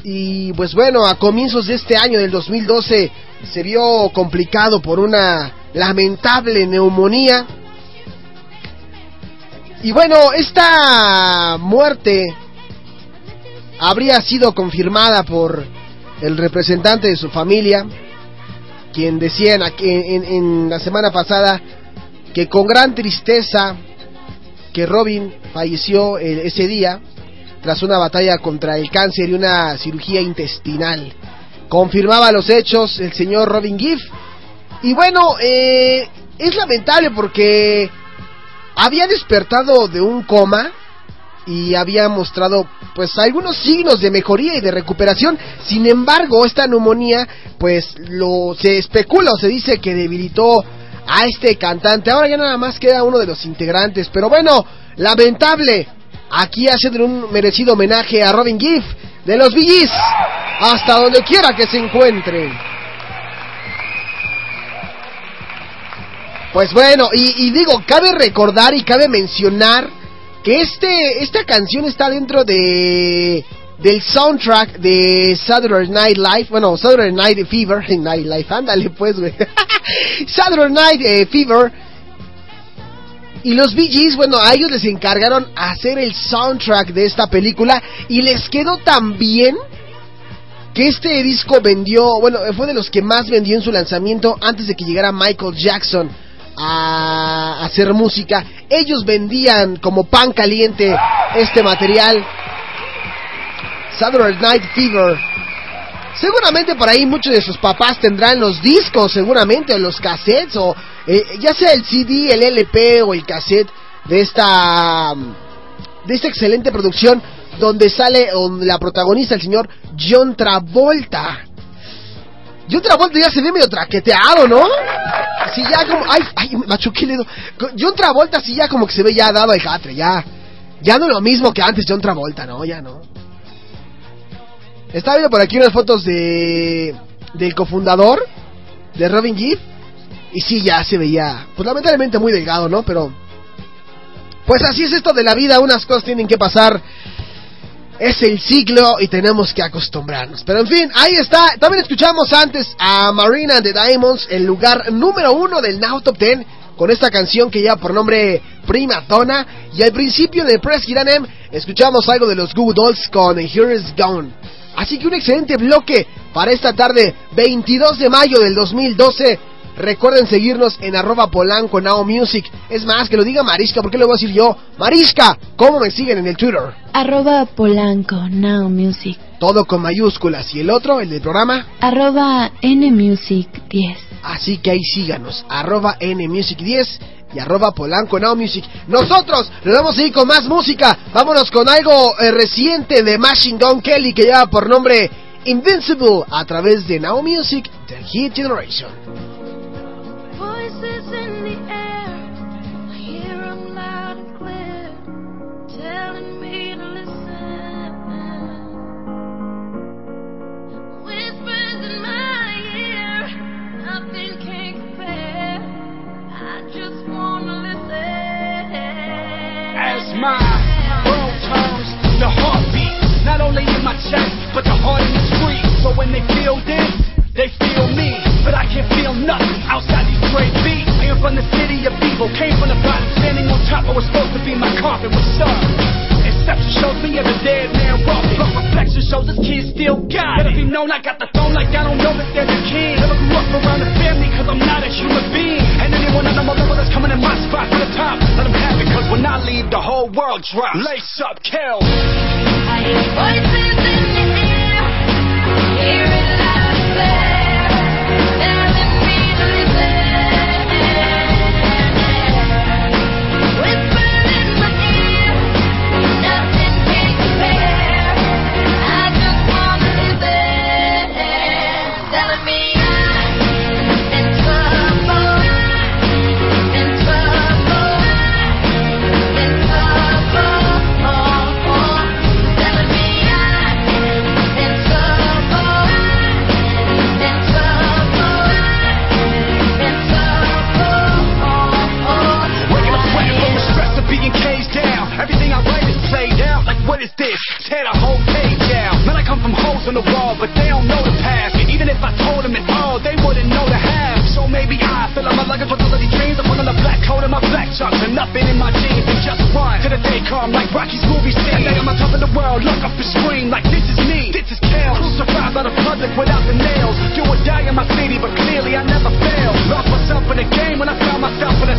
Y pues bueno, a comienzos de este año, del 2012, se vio complicado por una lamentable neumonía. Y bueno, esta muerte habría sido confirmada por el representante de su familia, quien decía en, en, en la semana pasada que con gran tristeza que Robin falleció ese día tras una batalla contra el cáncer y una cirugía intestinal. Confirmaba los hechos el señor Robin Giff. Y bueno, eh, es lamentable porque había despertado de un coma y había mostrado pues algunos signos de mejoría y de recuperación. Sin embargo, esta neumonía pues lo se especula o se dice que debilitó a este cantante. Ahora ya nada más queda uno de los integrantes, pero bueno, lamentable. Aquí haciendo un merecido homenaje a Robin Giff de los Gees, hasta donde quiera que se encuentre. Pues bueno, y, y, digo, cabe recordar y cabe mencionar que este esta canción está dentro de del soundtrack de Saturday Night Live, bueno, Saturday Night Fever, (laughs) Night Live, ándale pues, güey. (laughs) Saturday Night eh, Fever. Y los Bee Gees, bueno, a ellos les encargaron hacer el soundtrack de esta película y les quedó tan bien que este disco vendió, bueno, fue de los que más vendió en su lanzamiento antes de que llegara Michael Jackson a hacer música. Ellos vendían como pan caliente este material. Saturday Night Fever. Seguramente por ahí muchos de sus papás tendrán los discos, seguramente, o los cassettes, o eh, ya sea el CD, el LP o el cassette de esta de esta excelente producción donde sale donde la protagonista el señor John Travolta. John Travolta ya se ve medio traqueteado, ¿no? Así ya como ay, ay, machuqué el dedo. John Travolta así ya como que se ve ya dado el jatre, ya. Ya no es lo mismo que antes John Travolta, no, ya no. Estaba viendo por aquí unas fotos de del cofundador de Robin Gibb y sí ya se veía, pues lamentablemente muy delgado, ¿no? Pero pues así es esto de la vida, unas cosas tienen que pasar. Es el ciclo y tenemos que acostumbrarnos. Pero en fin, ahí está. También escuchamos antes a Marina de Diamonds, el lugar número uno del Now Top Ten, con esta canción que lleva por nombre Prima Donna. Y al principio de Press Giranem escuchamos algo de los Google Dolls con Here Is Gone. Así que un excelente bloque para esta tarde, 22 de mayo del 2012. Recuerden seguirnos en arroba polanco now music. Es más, que lo diga Mariska, ¿por qué lo voy a decir yo? Mariska, ¿cómo me siguen en el Twitter? Arroba polanco now music. Todo con mayúsculas. ¿Y el otro, el del programa? Arroba nmusic 10. Así que ahí síganos, arroba nmusic 10 y arroba Polanco Now Music. Nosotros nos vamos a ir con más música. Vámonos con algo eh, reciente de Machine Gun Kelly que lleva por nombre Invincible a través de Now Music The Hit Generation. My world turns, the heartbeat, not only in my chest, but the heart in the street. So when they feel this, they feel me. But I can't feel nothing outside these great beats. I am from the city of evil, came from the bottom, standing on top. I was supposed to be my carpet with sun. Inception shows me as a dead man walking. But reflection shows this kid still got it. Let it be known I got the throne like I don't know that there's a king. Never grew up around a family cause I'm not a human being. And anyone on my level that's coming in my spot for the top, let them have it cause when I leave the whole world drops. Lace up, kill. I hear voices in the air, hear it loud and clear, is this? Tear the whole page down. Man, I come from holes in the wall, but they don't know the past. Even if I told them it all, they wouldn't know the half. So maybe I fill up my luggage with all of these dreams. I'm pulling a black coat and my black chucks and nothing in my jeans. And just run to the day come like Rocky's movie scene. And I'm on top of the world, look up and scream like this is me. This is Kale. Crucified by the public without the nails. Do or die in my city, but clearly I never fail. Lost myself in a game when I found myself in a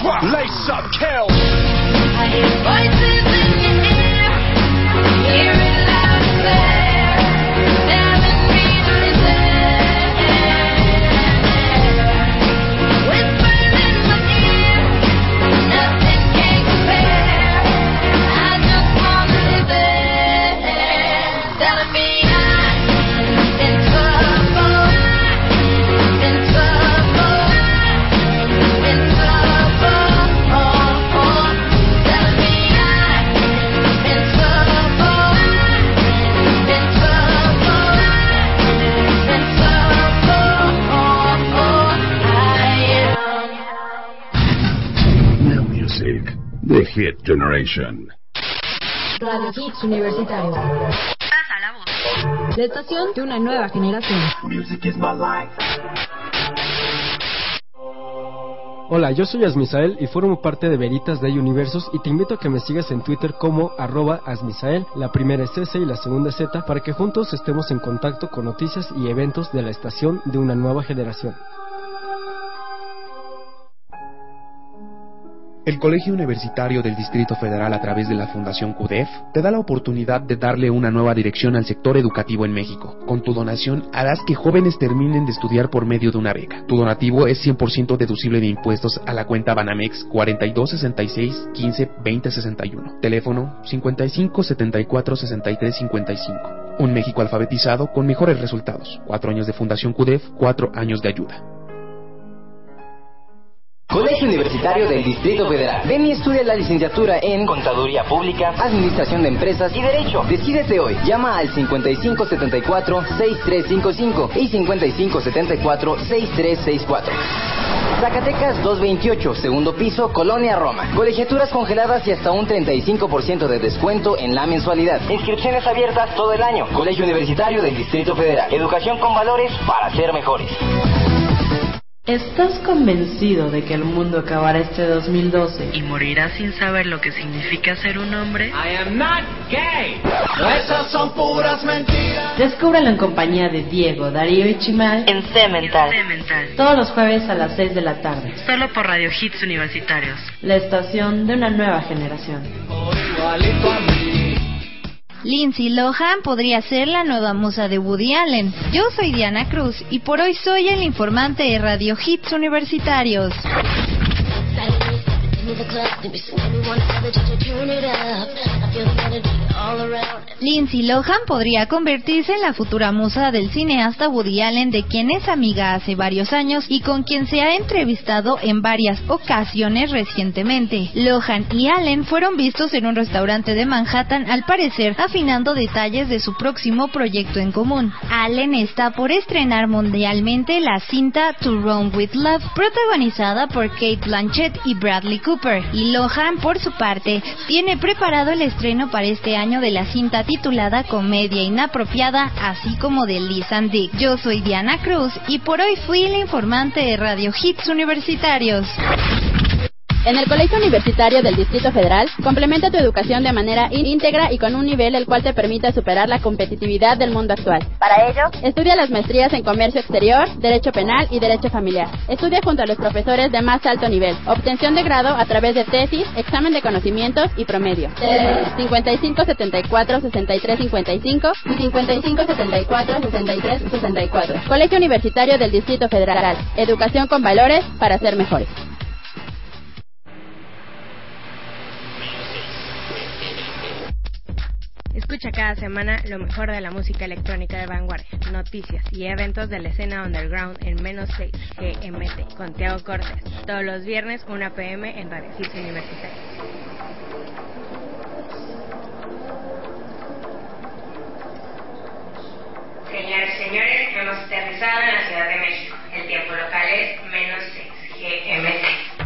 drop. Lace up, kill. I hear voices in loud Generation. Radio Hits Universitario. La estación de una nueva generación. Hola, yo soy Asmisael y formo parte de Veritas de Universos y te invito a que me sigas en Twitter como arroba Asmisael, la primera es S y la segunda es Z, para que juntos estemos en contacto con noticias y eventos de la estación de una nueva generación. El Colegio Universitario del Distrito Federal a través de la Fundación CUDEF te da la oportunidad de darle una nueva dirección al sector educativo en México. Con tu donación harás que jóvenes terminen de estudiar por medio de una beca. Tu donativo es 100% deducible de impuestos a la cuenta Banamex 4266 15 20 61. Teléfono 55 74 63 55. Un México alfabetizado con mejores resultados. Cuatro años de Fundación CUDEF, cuatro años de ayuda. Colegio Universitario del Distrito Federal. Ven y estudia la licenciatura en Contaduría Pública, Administración de Empresas y Derecho. Decídete hoy. Llama al 5574-6355 y 5574-6364. Zacatecas 228, segundo piso, Colonia Roma. Colegiaturas congeladas y hasta un 35% de descuento en la mensualidad. Inscripciones abiertas todo el año. Colegio Universitario del Distrito Federal. Educación con valores para ser mejores. ¿Estás convencido de que el mundo acabará este 2012 y morirás sin saber lo que significa ser un hombre? I am not gay. Esas son puras mentiras. Descúbrelo en compañía de Diego, Darío y Chimal en Cemental. Todos los jueves a las 6 de la tarde. Solo por Radio Hits Universitarios. La estación de una nueva generación. Lindsay Lohan podría ser la nueva musa de Woody Allen. Yo soy Diana Cruz y por hoy soy el informante de Radio Hits Universitarios. Lindsay Lohan podría convertirse en la futura musa del cineasta Woody Allen, de quien es amiga hace varios años y con quien se ha entrevistado en varias ocasiones recientemente. Lohan y Allen fueron vistos en un restaurante de Manhattan, al parecer afinando detalles de su próximo proyecto en común. Allen está por estrenar mundialmente la cinta To Run With Love, protagonizada por Kate Blanchett y Bradley Cooper, y Lohan, por su parte, tiene preparado el estreno para este año de la cinta titulada Comedia Inapropiada, así como de Liz and Dick. Yo soy Diana Cruz y por hoy fui la informante de Radio Hits Universitarios. En el Colegio Universitario del Distrito Federal, complementa tu educación de manera íntegra y con un nivel el cual te permita superar la competitividad del mundo actual. Para ello, estudia las maestrías en Comercio Exterior, Derecho Penal y Derecho Familiar. Estudia junto a los profesores de más alto nivel. Obtención de grado a través de tesis, examen de conocimientos y promedio. 55 74 63 55 y 55 74 63 64. Colegio Universitario del Distrito Federal. Educación con valores para ser mejores. Escucha cada semana lo mejor de la música electrónica de vanguardia, noticias y eventos de la escena underground en menos 6 GMT con Tiago Cortés. Todos los viernes 1 pm en Radio Hits Universitario. Señores señores, hemos aterrizado en la Ciudad de México. El tiempo local es menos 6 GMT.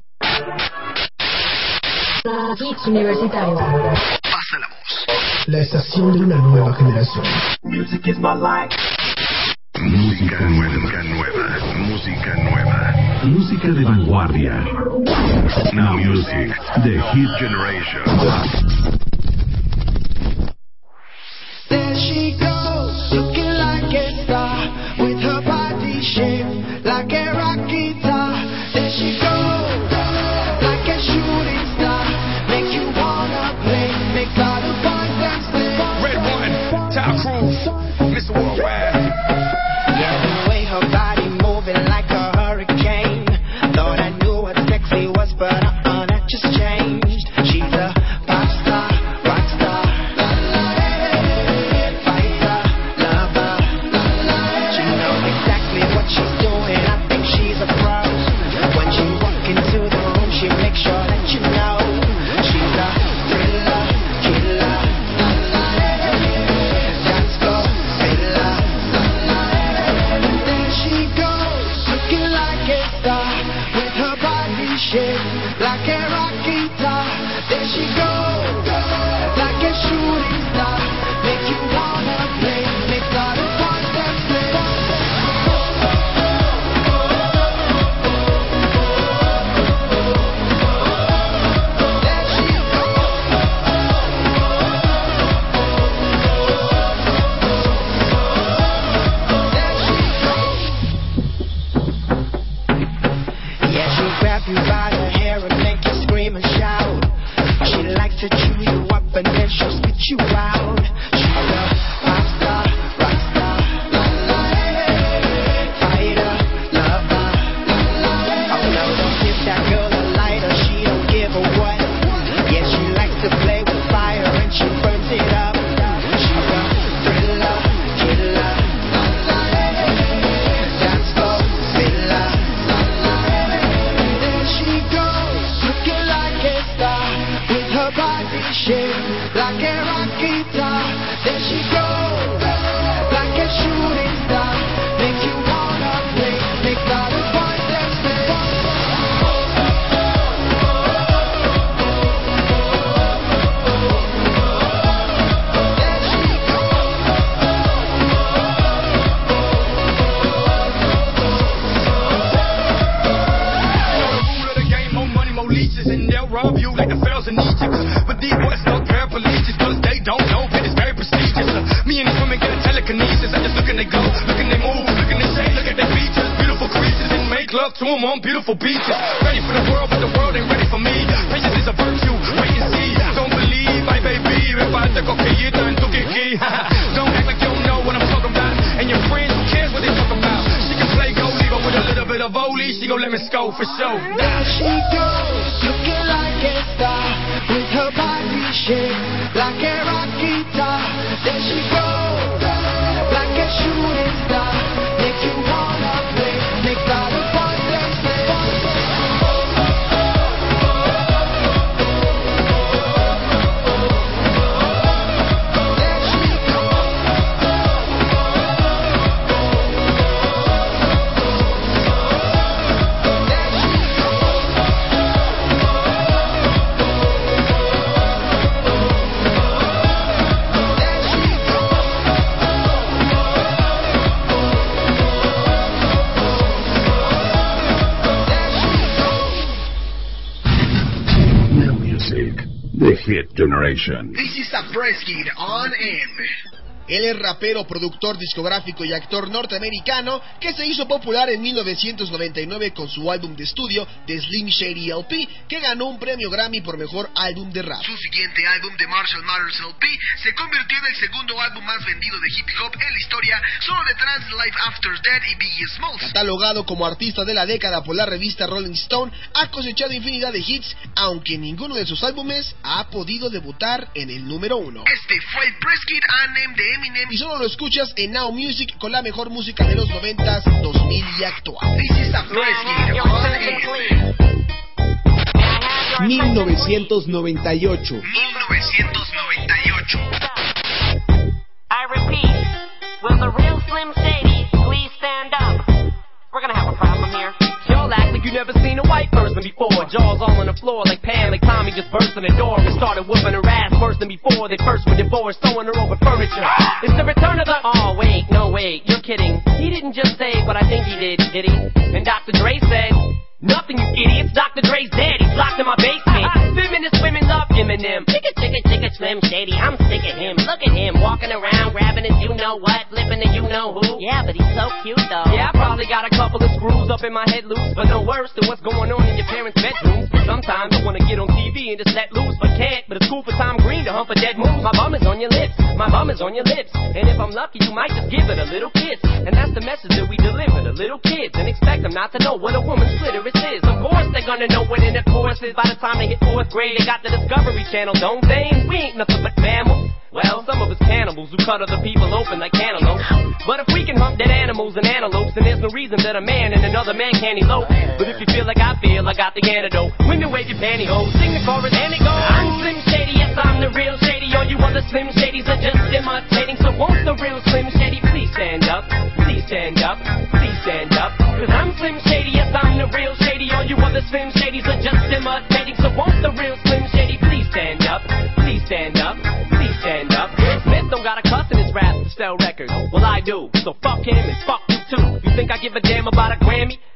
Hits. Pasa la estación de una nueva generación. Music is my life. Música nueva, música nueva, música nueva. Música de vanguardia. Now Music, The Hit Generation. There she goes, looking like a star, with her body shaped like a rocket. Style Groove. Rapero, productor discográfico y actor norteamericano que se hizo popular en 1999 con su álbum de estudio Slim Shady LP, que ganó un premio Grammy por mejor álbum de rap. Su siguiente álbum, The Marshall Matters LP, se convirtió en el segundo álbum más vendido de hip hop en la historia, solo detrás de Life After Death y Biggie Smalls. Catalogado como artista de la década por la revista Rolling Stone, ha cosechado infinidad de hits, aunque ninguno de sus álbumes ha podido debutar en el número uno. Este fue el Press Kit Anthem de Eminem y solo lo escuchas en Now Music con la mejor música de los 90s, 2000 y actual. This is a Press Kit on air. 1998. 1998. I repeat, will the real Slim Shady please stand up? We're gonna have a problem here. Y'all act like you never seen a white person before. Jaws all on the floor like Pam, like Tommy just burst in the door and started whooping her ass worse than before. They first were divorced, throwing her over furniture. It's the return of the. Oh wait, no wait, you're kidding. He didn't just say what I think he did, did he? And Dr. Dre said. Nothing, you idiots. Dr. Dre's dead. He's locked in my basement. Uh-huh. Feminist women love Eminem. Chicka, chicka, chicka, Slim Shady. I'm sick of him. Look at him walking around, grabbing his you know what, flipping the you know who. Yeah, but he's so cute though. Yeah, I probably got a couple of screws up in my head loose, but no worse than what's going on in your parents' bedrooms. Sometimes I wanna get on TV and just let loose, but can't. But it's cool for Tom Green to hump a dead moose. My bum is on your lips, my bum is on your lips, and if I'm lucky, you might just give it a little kiss. And that's the message that we deliver to little kids, and expect them not to know what a woman's clitoris is. Of course, they're gonna know what intercourse is by the time they hit fourth grade. They got the Discovery Channel, don't they? We ain't nothing but mammals. Well, some of us cannibals who cut other people open like cantaloupes. But if we can hump dead animals and antelopes, then there's no reason that a man and another man can't elope. But if you feel like I feel, I got the antidote. Women wave your pantyhose, sing the chorus and it goes. I'm Slim Shady, yes I'm the real Shady. All you other Slim Shadys are just imitating. So won't the real Slim Shady please stand up? Please stand up. Please stand up. Cause I'm Slim Shady, yes I'm the real Shady. All you other Slim Shadys are just imitating. So won't the real Slim Shady please stand up? Please stand up. Don't got a cuss in his rap to sell records. Well, I do. So fuck him and fuck you too. You think I give a damn about a Grammy?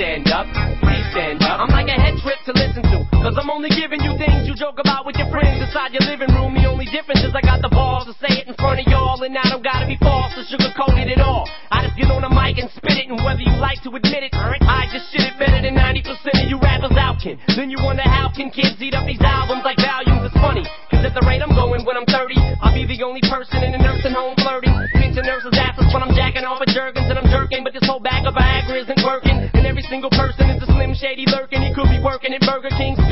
stand up, please stand up. I'm like a head trip to listen to, cause I'm only giving you things you joke about with your friends inside your living room. The only difference is I got the balls to say it in front of y'all, and I don't gotta be false or sugarcoated at all. I just get on the mic and spit it, and whether you like to admit it, I just shit it better than 90% of you rappers out can. Then you wonder how can kids eat up these albums like volumes? It's funny, cause at the rate I'm going when I'm 30, I'll be the only person in a nursing home flirting. Pinching nurses' asses when I'm jacking off at Jergens and I'm jerking, but this whole bag of Viagra isn't working. And every single person is a slim shady lurking. He could be working at Burger King,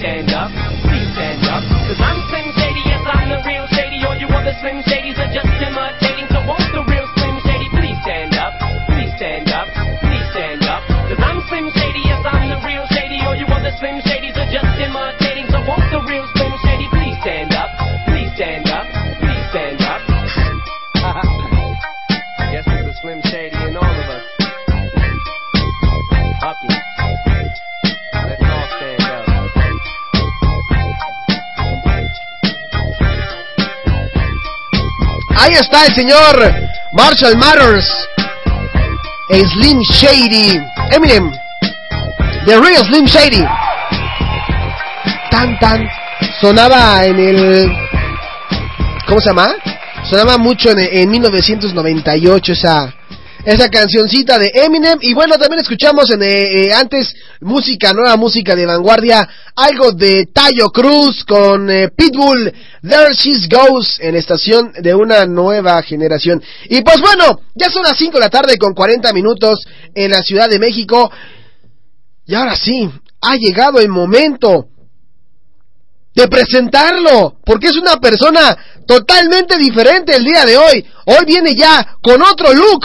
Stand up. Está el señor Marshall Matters. Slim Shady. Eminem. The Real Slim Shady. Tan tan. Sonaba en el. ¿Cómo se llama? Sonaba mucho en, en 1998 esa. Esa cancioncita de Eminem y bueno también escuchamos en eh, eh, antes música nueva música de vanguardia algo de Tayo Cruz con eh, Pitbull There She Goes en estación de una nueva generación y pues bueno ya son las 5 de la tarde con 40 minutos en la Ciudad de México y ahora sí ha llegado el momento de presentarlo, porque es una persona totalmente diferente el día de hoy. Hoy viene ya con otro look.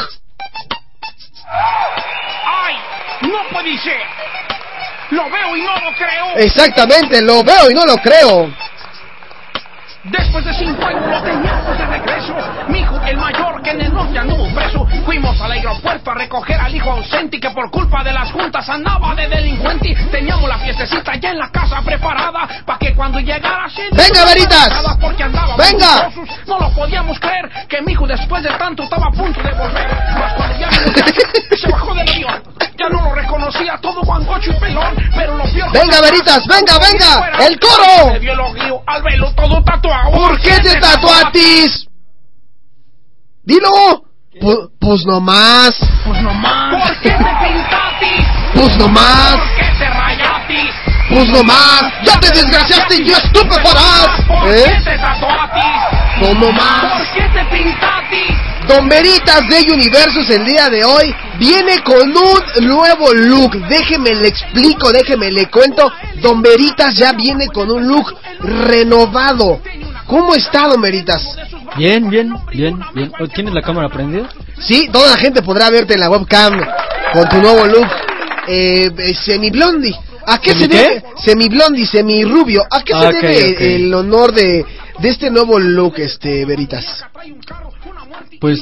¡Ay! ¡No puede ser! ¡Lo veo y no lo creo! Exactamente, lo veo y no lo creo. Después de cinco años lo teníamos de regreso. Mi hijo, el mayor, que en el norte anduvo preso. Fuimos al aeropuerto a recoger al hijo ausente y que por culpa de las juntas andaba de delincuente. Teníamos la fiestecita ya en la casa preparada para que cuando llegara se ¡Venga, Veritas! ¡Venga! No lo podíamos creer que mi hijo después de tanto estaba a punto de volver. Mas cuando ya (laughs) se bajó del avión, ya no lo reconocía todo guangocho y pelón. Pero lo vio. ¡Venga, Veritas! ¡Venga, venga! ¡El coro! Se vio el al velo todo tatuado. ¿Por qué te tatuatis? Dilo. Pu- pues nomás. Pues nomás. ¿Por qué te (laughs) pintatis? Pues nomás. ¿Por qué te rayatis? Pues nomás. Ya te desgraciaste y yo estupefarás. ¿Por qué te tatuatis? Pues nomás. ¿Por qué te pintatis? Don Veritas de Universos el día de hoy viene con un nuevo look. Déjeme le explico, déjeme le cuento. Don Veritas ya viene con un look renovado. ¿Cómo está, Don Veritas? Bien, bien, bien, bien. ¿Tienes la cámara prendida? Sí, toda la gente podrá verte en la webcam con tu nuevo look eh, eh, semi-blondie. ¿A qué ¿Semi se qué? debe? Semi-blondie, semi-rubio. ¿A qué Ah, se debe el honor de, de este nuevo look, este, Veritas? Pues,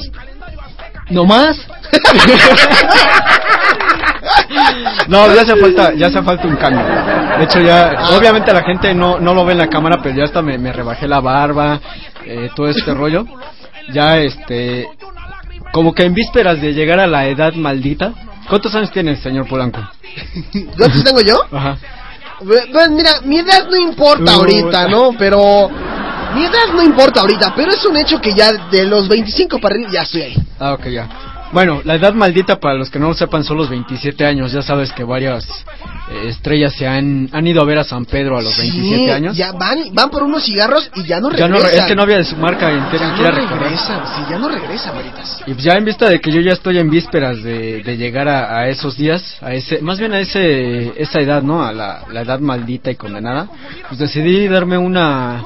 no más. (laughs) no, ya hace falta, ya hace falta un cambio. De hecho ya, obviamente la gente no, no lo ve en la cámara, pero ya hasta me, me rebajé la barba, eh, todo este rollo. Ya este, como que en vísperas de llegar a la edad maldita. ¿Cuántos años tienes, señor Polanco? (laughs) ¿Cuántos tengo yo? Ajá. Bueno, mira, mi edad no importa Uh, ahorita, (laughs) ¿no? Pero... Mi edad no importa ahorita, pero es un hecho que ya de los 25 para arriba ya estoy ahí. Ah, ok, ya. Bueno, la edad maldita, para los que no lo sepan, son los 27 años. Ya sabes que varias eh, estrellas se han, han ido a ver a San Pedro a los 27 Sí, años. Ya van, van por unos cigarros y ya no Ya no, regresan. es que no había de su marca entera Ya no regresan, sí, ya no regresan, Veritas. Y pues ya en vista de que yo ya estoy en vísperas de, de llegar a, a esos días, a ese, más bien a ese, esa edad, ¿no? A la, la edad maldita y condenada, pues decidí darme una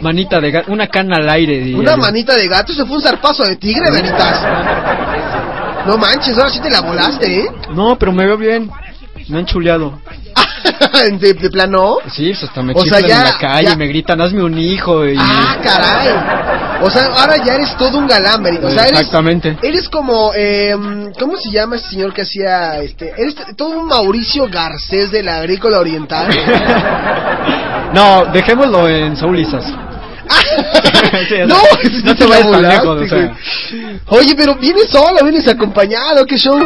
manita de gato, una cana al aire. diría Una yo. manita de gato, se fue un zarpazo de tigre, Veritas. No manches, ahora sí te la volaste, ¿eh? No, pero me veo bien, me han chuleado. (laughs) de, de plano. Sí, pues hasta me O sea, chiflan ya- en la calle, ya- me gritan, hazme un hijo y... Ah, caray. O sea, ahora ya eres todo un galán, Veritas. O sea, eres, Exactamente. eres como, eh, ¿cómo se llama ese señor que hacía, este, eres todo un Mauricio Garcés de la agrícola oriental? (laughs) No, dejémoslo en Saulizas. (laughs) Sí, no, no te vayas tan lejos, o sea. güey. Oye, pero vienes solo, vienes acompañado, ¿qué show?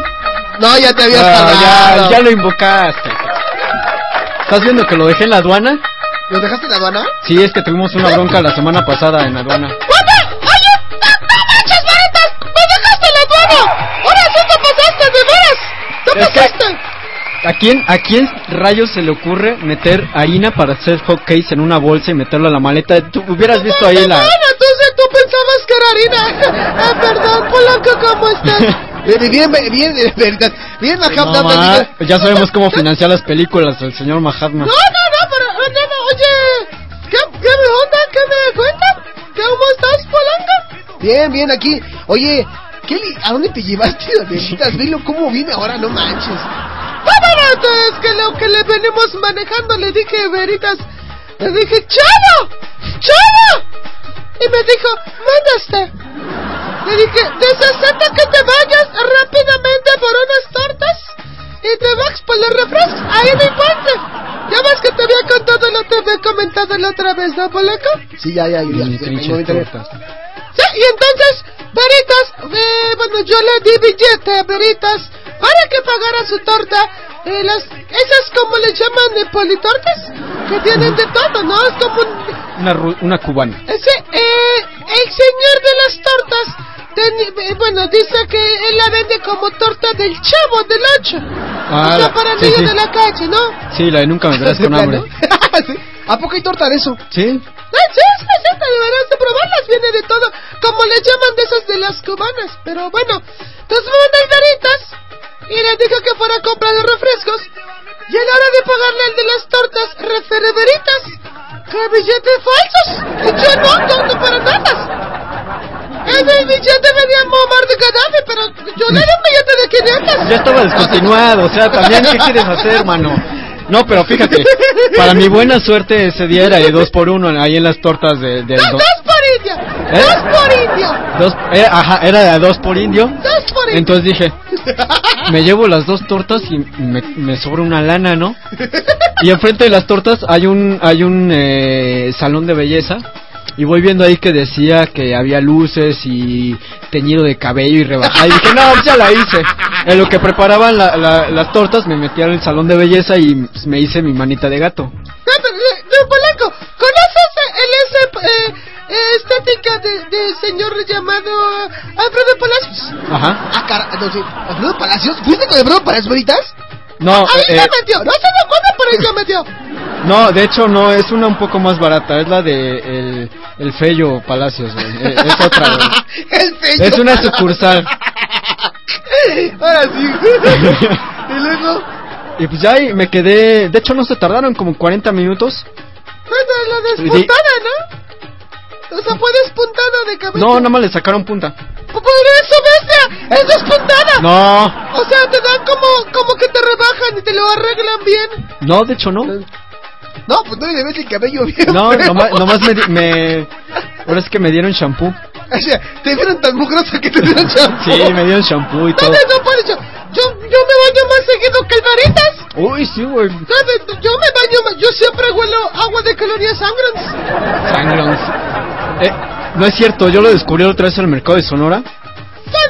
No, ya te habías Ah, tardado. ya, ya lo invocaste. ¿Estás viendo que lo dejé en la aduana? ¿Lo dejaste en la aduana? Sí, es que tuvimos una bronca la semana pasada en la aduana. ¡Oye! ¡No, no manches, Veritas! ¡Me dejaste la aduana! ¡Ahora sí te pasaste, de veras! ¡Te Es que- pasaste! ¿A quién, ¿A quién rayos se le ocurre meter harina para hacer hot cakes en una bolsa y meterlo a la maleta? Tú hubieras visto ahí la... Bueno, entonces tú pensabas que era harina. (laughs) Ah, perdón, Polanco, ¿cómo estás? (laughs) Bien, bien, bien, bien, Mahatma. ya sabemos cómo (laughs) financiar las películas del señor Mahatma. No, no, oye, ¿qué, qué me onda? ¿Qué me cuentan? ¿Cómo estás, Polanco? Bien, bien, aquí. Oye, ¿qué li- ¿a dónde te llevaste, Veritas? Velo cómo viene ahora, no manches. Bueno, es que lo que le venimos manejando, le dije, Veritas, le dije, ¡Chavo! ¡Chavo! Y me dijo, ¿dónde está? Le dije, necesito que te vayas rápidamente por unas tortas y te vas por los refrescos ahí el puente. Ya ves que te había contado, lo te había comentado la otra vez, ¿no, Poleco? Sí, ya, ya, ya. Tortas. Sí, y entonces Veritas, eh, bueno, yo le di billete a Veritas para que pagara su torta. Eh, las, esas como le llaman de politortas, que tienen de todo, ¿no? Es como un, Una, ru- una cubana. ese, eh, el señor de las tortas, ten- eh, bueno, dice que él la vende como torta del chavo, del ocho. Ah, o sea, la- para sí, niños sí. de la calle, ¿no? Sí, la de nunca me (laughs) verás ¿De con hambre. (laughs) ¿A poco hay torta de eso? Sí. Sí, sí, sí, deberás de probarlas, viene de todo, como le llaman de esas de las cubanas, pero bueno, entonces me mandó el veritas y le dijo que fuera a comprar los refrescos y a la hora de pagarle al de las tortas, refiere veritas, que billetes falsos, y yo no, no, no para nada. Ese billete venía Muammar de Gaddafi, pero yo di un billete de 500. Ya estaba descontinuado, o sea, también, ¿qué quieres hacer, mano? No, pero fíjate, para mi buena suerte ese día era de dos por uno ahí en las tortas de, del ¡Dos, do- dos por indio! ¿Eh? ¡Dos por indio! dos, era, ajá, era de a dos por indio. ¡Dos por indio! Entonces dije, (laughs) me llevo las dos tortas y me, me sobra una lana, ¿no? Y enfrente de las tortas hay un hay un eh, salón de belleza y voy viendo ahí que decía que había luces y teñido de cabello y rebajada y dije, no, pues ya la hice. En lo que preparaban la- la- las tortas me metí al salón de belleza y me hice mi manita de gato. Pero, eh, Don Polanco, ¿conoces el ese eh, eh, estética de, de señor llamado eh, Alfredo Palacios? Ajá. Ah, cara, no sé. ¿Alfredo Palacios? ¿Fuiste con Alfredo Palacios, Veritas? No, Ahí eh, se eh, metió, no se dio cuenta, pero ahí se metió. No, de hecho no, es una un poco más barata, es la de el, el Fello Palacios, güey. Eh, Es otra, güey. (laughs) El fello. Es una sucursal. (laughs) Ahora sí. (laughs) y luego. Y pues ya ahí me quedé, de hecho no se tardaron como 40 minutos. Bueno, la despuntada, ¿no? O sea, fue despuntada de cabello. No, nada más le sacaron punta. Por eso, bestia, es despuntada. No, O sea, te dan como, como que te rebajan y te lo arreglan bien. no, de hecho no. No, pues no le ves el cabello bien. No, nomás, nomás me, me... Ahora es que me dieron shampoo. (laughs) O sea, te vieron tan mugroso que te dieron champú. Sí, me dieron shampoo y todo. ¿Sabes? No, por eso, yo, yo me baño más seguido que el Veritas. Uy, sí, güey. ¿Sabes? Yo me baño más, yo siempre huelo agua de calorías sangrans. Sangrons. Eh, no es cierto, yo lo descubrí otra vez en el mercado de Sonora.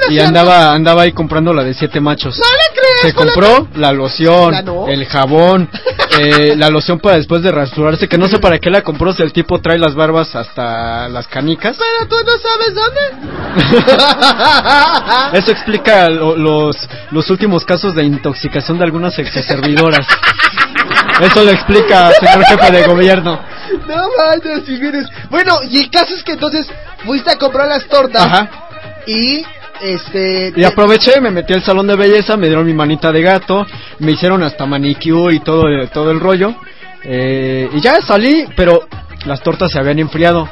No, Y andaba, andaba ahí comprando la de siete machos. No le crees, Se compró la loción, ¿La no? el jabón, (laughs) eh, la loción para después de rasurarse, que no sé para qué la compró si el tipo trae las barbas hasta las canicas. Pero tú no sabes dónde. (laughs) Eso explica lo- los, los últimos casos de intoxicación de algunas exservidoras. Eso lo explica, señor jefe de gobierno. No manches, Figueres. Bueno, y el caso es que entonces fuiste a comprar las tortas. Ajá. Y, este. Y aproveché, me metí al salón de belleza, me dieron mi manita de gato, me hicieron hasta manicure y todo, todo el rollo. Eh, y ya salí, pero las tortas se habían enfriado.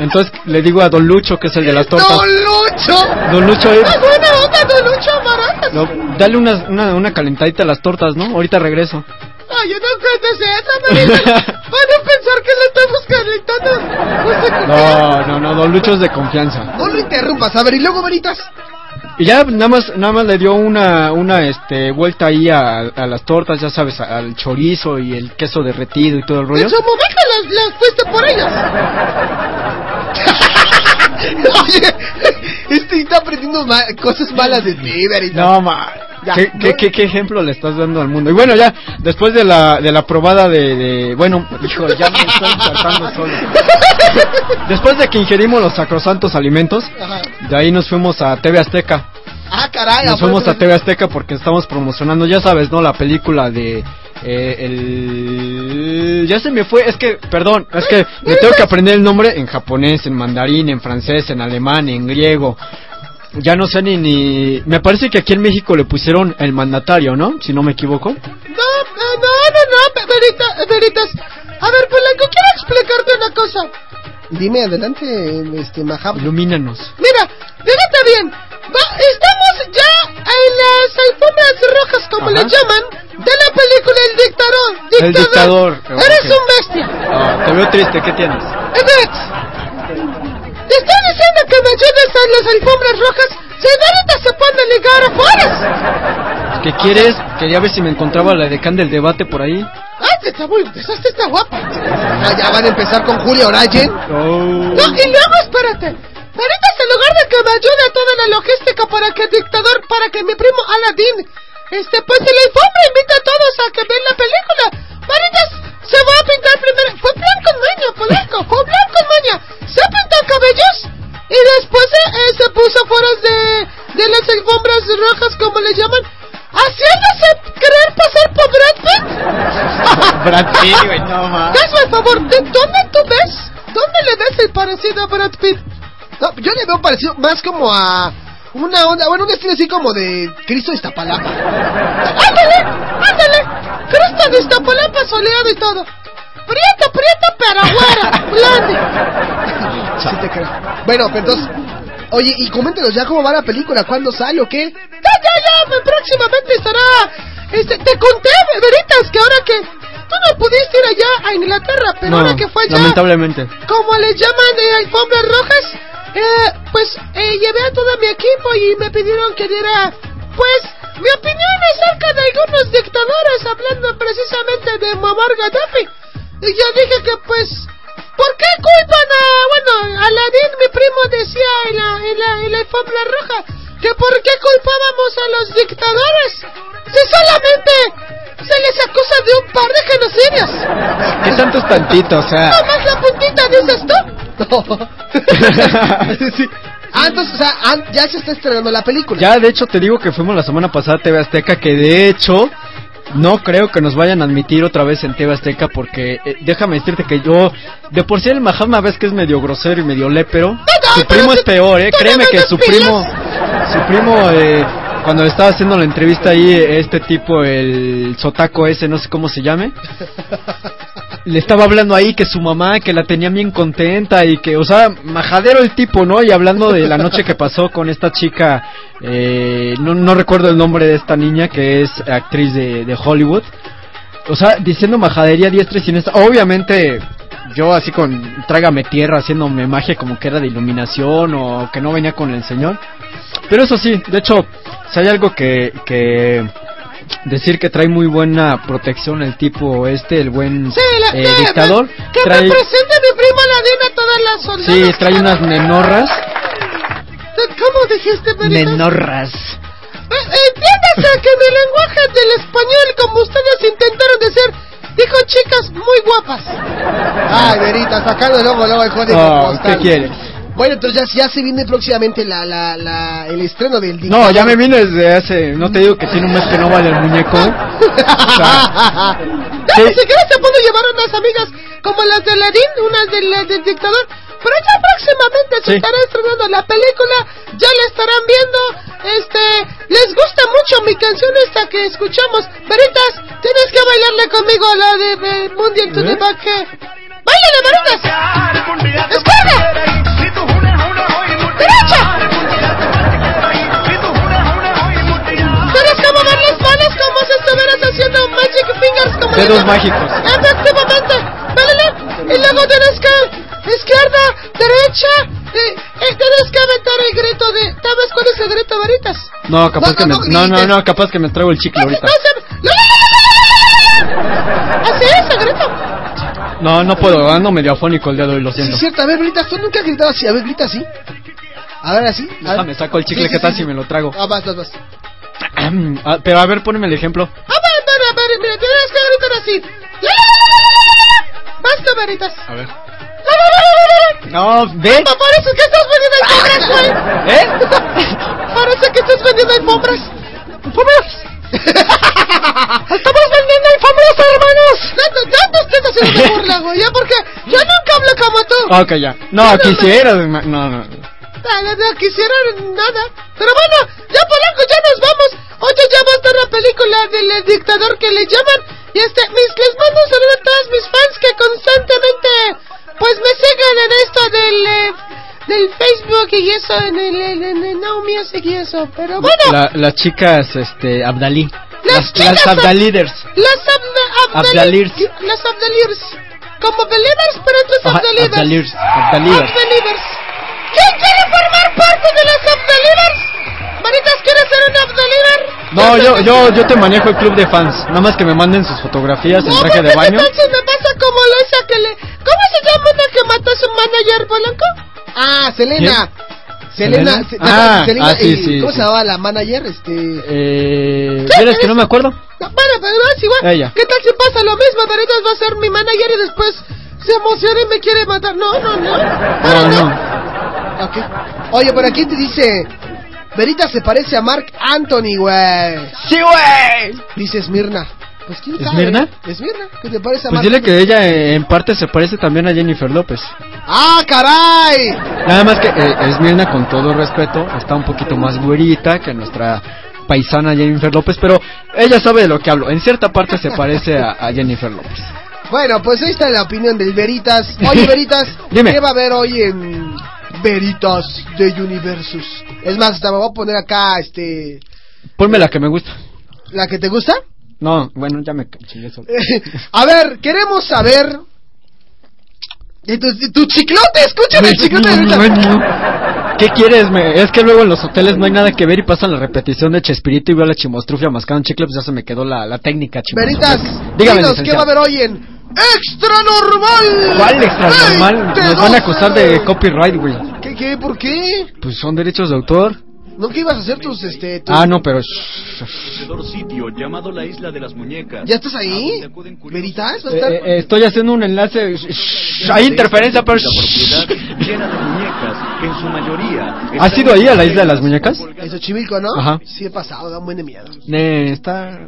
Entonces le digo a Don Lucho, que es el de las tortas. ¡Don Lucho! Don Lucho, eh, Es buena onda, Don Lucho no, dale una, una, una calentadita a las tortas, ¿no? Ahorita regreso. Ay, yo no cuentes eso, Marita. Van a pensar que lo estamos calentando. No qué. No, no, no, Don Lucho es de confianza. No lo interrumpas. A ver, y luego, Veritas. Y ya nada más, nada más le dio una, una este, vuelta ahí a, a las tortas, ya sabes, al chorizo y el queso derretido y todo el rollo. En su momento las, las fuiste por ellas. (laughs) (laughs) Oye, este está aprendiendo ma- cosas malas de ti. No, ma. Ya. ¿Qué, qué, qué, qué ejemplo le estás dando al mundo? Y bueno, ya, después de la, de la probada de, de- bueno, hijo, ya me estoy tratando solo. (laughs) Después de que ingerimos los sacrosantos alimentos, Ajá. de ahí nos fuimos a TV Azteca. Ah, caray. Nos ¿a fuimos a TV Azteca porque estamos promocionando, ya sabes, ¿no? La película de... eh, el... Ya se me fue, es que, perdón, es que me tengo que aprender el nombre en japonés, en mandarín, en francés, en alemán, en griego. Ya no sé ni, ni... Me parece que aquí en México le pusieron el mandatario, ¿no? Si no me equivoco. No, no, no, no, no, Verita, Veritas. A ver, Polanco, quiero explicarte una cosa. Dime adelante, este, Mahab. Ilumínanos. Mira, fíjate bien. Va- estamos ya en las alfombras rojas, como Ajá. le llaman, de la película El Dictador. El dictador. Eres un bestia. Ah, te veo triste, ¿qué tienes? Te estoy diciendo que me ayudes en las alfombras rojas. Si ahorita se pone a ligar afuera. ¿Qué quieres? Quería ver si me encontraba la decán del debate por ahí. Ay, te está muy, está guapa. Ah, ya van a empezar con Julia Orayen. Oh. No, y luego espérate. Ahorita se lugar de que me ayude toda la logística para que el dictador, para que mi primo Aladdin, este, pues se le informe, invita a todos a que vean la película. Maritas, se va a pintar primero. Fue plan con maña, polaco, fue plan con maña. Se pintó cabellos y después eh, eh, se puso fuera de, de las alfombras rojas, como le llaman, haciéndose querer pasar por Brad Pitt. (laughs) Brad Pitt, güey, no más. Hazme el favor, ¿de dónde tú ves? ¿Dónde le ves el parecido a Brad Pitt? Veo parecido más como a una onda, bueno, un estilo así como de Cristo de Iztapalapa. ¡Ándale! ¡Ándale! Cristo de Iztapalapa soleado y todo. Prieto, prieto, pero. (laughs) Sí te creo. Bueno, pero entonces, oye, y coméntenos ya cómo va la película, cuándo sale o qué. Ya, ya, ya, pues, próximamente estará... Este, te conté, veritas, que ahora que tú no pudiste ir allá a Inglaterra, pero No, ahora que fue allá, lamentablemente. como le llaman de alfombras rojas, eh, pues eh, llevé a todo mi equipo y me pidieron que diera, pues, mi opinión acerca de algunos dictadores, hablando precisamente de Muammar Gaddafi. Y yo dije que, pues, ¿por qué culpan a, bueno, Aladín, mi primo, decía en la, en la, en la alfombra roja, que por qué culpábamos a los dictadores? Si solamente se les acusa de un par de genocidios. ¿Qué tanto es tantito? O sea, ¿No más la puntita dices tú? (laughs) sí. Ah, entonces, o sea, ya se está estrenando la película. ya de hecho te digo que fuimos la semana pasada a TV Azteca, que de hecho no creo que nos vayan a admitir otra vez en TV Azteca porque eh, déjame decirte que yo, de por sí el Mahatma ves que es medio grosero y medio lépero, su primo es peor, eh, créeme que su primo, su primo, eh, cuando estaba haciendo la entrevista ahí, este tipo, el sotaco ese, no sé cómo se llame, (laughs) le estaba hablando ahí que su mamá, que la tenía bien contenta y que, o sea, majadero el tipo, ¿no? Y hablando de la noche que pasó con esta chica, eh, no, no recuerdo el nombre de esta niña que es actriz de, de Hollywood. O sea, diciendo majadería diestra y siniestra. Obviamente, yo así con trágame tierra haciéndome magia como que era de iluminación o que no venía con el señor. Pero eso sí, de hecho, si hay algo que, que decir que trae muy buena protección el tipo este, el buen Sí, la, eh, que, dictador. que trae, me presente mi primo Aladín a todas las soldadas. sí, trae unas menorras. ¿Cómo dijiste, Benito? Menorras. Eh, Entiéndase que en el lenguaje del español, como ustedes intentaron decir, dijo chicas muy guapas. Ay, Verita, sacando luego, luego el código Oh, postal. ¿qué quieres? Bueno, entonces ya, ya se viene próximamente la, la, la, el estreno del No, dictador. ya me vine desde hace, no te digo que tiene un mes que no vale el muñeco. (laughs) Ya ni siquiera se pudo llevar unas amigas como las de Aladín, unas del, del dictador. Pero ya próximamente se Sí. estará estrenando la película, ya la estarán viendo. Este, les gusta mucho mi canción esta que escuchamos. Veritas, tienes que bailarle conmigo a la de eh, Mundial to the ¿Eh? Back. eh. ¡Báilale, Veritas! Como si estuvieras haciendo Magic Fingers? Como Dedos dicen? mágicos. Efectivamente. Báilale. Y luego tienes que izquierda, derecha. Y tienes que aventar el grito de... ¿Sabes cuál es el grito, Veritas? No, capaz No, que no, me, no no, no, capaz que me traigo el chicle ahorita. Así es, el grito. No, no puedo, ando medio afónico el día de hoy, lo Sí, siento. es cierto. A ver, Verita, tú nunca has gritado así. A ver, grita así. A ver, así. A ver. Déjame, saco el chicle, Sí, sí, ¿qué tal sí, si sí. me lo trago? Ah, vas, vas, vas. Ah, pero a ver, ponme el ejemplo. A ver, a ver, a ver, mira, tienes que gritar así. Basta, Veritas. A ver. No, ve. Parece que estás vendiendo alfombras, güey. ¿Eh? (laughs) Parece que estás vendiendo alfombras. ¡Alfombras! ¡Estamos vendiendo alfombras, hermanos! No, no te estés haciendo burla, güey, ya porque yo nunca hablo como tú. Ok, ya. No, quisiera. No, no. No, no, quisiera nada. Pero bueno, ya Polanco, ya nos vamos. Oye, ya va a estar la película del dictador que le llaman. Y este, mis, les mando un saludo a todos mis fans que constantemente, pues me siguen en esto del, eh, del Facebook y eso, en el, en, en el Now Music y eso. Pero bueno, La- las chicas, este, Abdalí. Las Las, chicas las Ab- Abdalíders. las abda, Abdalirs. Las Abdalirs. Como believers, pero Ajá, Abdalivers. Abdalivers. ¿Quién quiere formar parte de las Abdalivers? Maritas, ¿quieres ser un Abdaliver? No, yo, yo, yo te manejo el club de fans. Nada más que me manden sus fotografías en No, traje de baño. ¿qué tal si me pasa como esa que le... ¿Cómo se llama una que mató a su manager, Polanco? Ah, Selena. Selena, ¿Selena? Se- Ah, Selena ah, sí, sí, ¿cómo sí. se llamaba la manager? Este... Eh, ¿Vieres que no me acuerdo? No, bueno, pero es igual. Ella. ¿Qué tal si pasa lo mismo? Veritas va a ser mi manager y después se emociona y me quiere matar. No, no, no. No, no. Oye, por aquí te dice... Veritas se parece a Mark Anthony, güey. ¡Sí, güey! Dice Smirna. Pues quién sabe. ¿Esmirna? Esmirna, que te parece a Pues dile Anthony. que ella eh, en parte se parece también a Jennifer López. ¡Ah, caray! Nada más que eh, Esmirna, con todo respeto, está un poquito más güerita que nuestra paisana Jennifer López, pero ella sabe de lo que hablo. En cierta parte se parece a, a Jennifer López. Bueno, pues ahí está la opinión del Veritas. Oye, (laughs) Veritas, Dime. ¿qué va a haber hoy en Veritas de Universus? Es más, hasta me voy a poner acá, este... Ponme la que me gusta. ¿La que te gusta? No, bueno, ya me chingué solo. (laughs) a ver, queremos saber... ¿Y tu, chiclote? Escúchame el chiclote de. ¿Qué quieres? Me- es que luego en los hoteles no hay nada que ver y pasan la repetición de Chespirito y veo la chimostrufia mascando un chicle, pues ya se me quedó la, la técnica Veritas, dinos, ¿qué va a haber hoy en Extra Normal? ¿Cuál extra normal? Nos van a acusar de copyright, güey. ¿Qué, qué? ¿Por qué? Pues son derechos de autor. ¿No que ibas a hacer tus, este... tus- Ah, no, pero... sitio llamado la Isla de las Muñecas. ¿Ya estás ahí? ¿Veritas? ¿Vas a Eh, estar? eh, estoy haciendo un enlace. Hay interferencia, pero. llena de muñecas que en su mayoría ¿Has ido ahí a la isla de las muñecas? En Xochimilco, ¿no? Ajá. Sí he pasado, da un buen de miedo. Eh, está.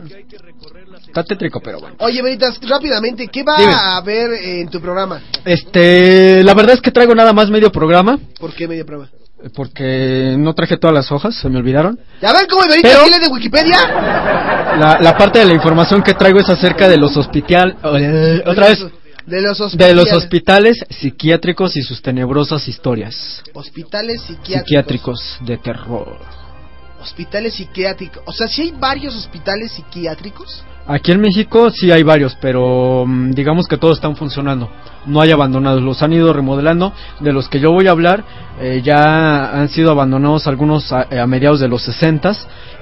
Está tétrico, pero bueno. Oye, Veritas, rápidamente, ¿qué va Dime. a haber en tu programa? Este. La verdad es que traigo nada más medio programa. ¿Por qué medio programa? Porque no traje todas las hojas, se me olvidaron. ¿Ya ven cómo Veritas Pero- de Wikipedia? La, la parte de la información que traigo es acerca de los hospital. eh, otra vez. De los De los hospitales. hospitales psiquiátricos y sus tenebrosas historias. Hospitales psiquiátricos. Psiquiátricos de terror. Hospitales psiquiátricos. O sea, si hay varios hospitales psiquiátricos. Aquí en México sí hay varios, pero mm, digamos que todos están funcionando. No hay abandonados, los han ido remodelando. De los que yo voy a hablar, eh, ya han sido abandonados algunos a, a mediados de los 60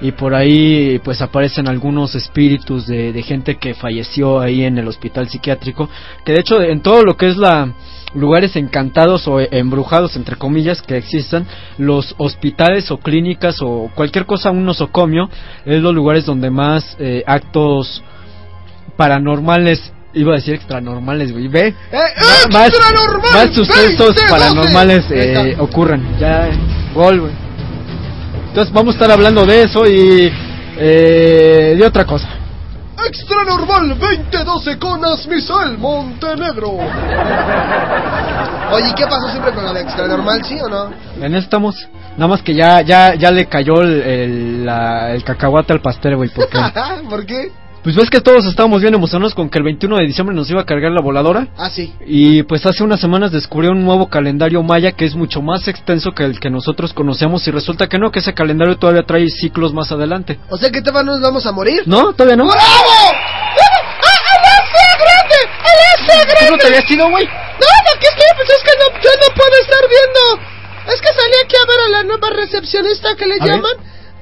y por ahí pues aparecen algunos espíritus de, gente que falleció ahí en el hospital psiquiátrico. Que de hecho en todo lo que es la lugares encantados o embrujados entre comillas que existan, los hospitales o clínicas o cualquier cosa, un nosocomio, es los lugares donde más eh, actos paranormales, iba a decir extranormales, güey, ve, ¡Eh, más, extra normal! más sucesos 20, paranormales 12. eh, Venga. ocurren, ya, gol, güey. Entonces vamos a estar hablando de eso y eh, de otra cosa. Extra Normal 2012 con Asmisael Montenegro. Oye, ¿y qué pasó siempre con lo de extra normal, sí o no? En eso estamos. Nada más que ya ya ya le cayó el, el, la- el cacahuate al pastel, güey, porque ¿Por qué? (laughs) pues ves que todos estábamos bien emocionados con que el 21 de diciembre nos iba a cargar la voladora. Ah, sí. Y pues hace unas semanas descubrió un nuevo calendario maya que es mucho más extenso que el que nosotros conocemos y resulta que no, que ese calendario todavía trae ciclos más adelante. O sea que todavía nos vamos a morir. ¿No? ¿Todavía no? ¡Bravo! ¡Alasia grande! ¡Alasia grande! ¿Tú no te habías ido, güey? No, no, que que, pues es que no, yo no puedo estar viendo. Es que salí aquí a ver a la nueva recepcionista que le A ver.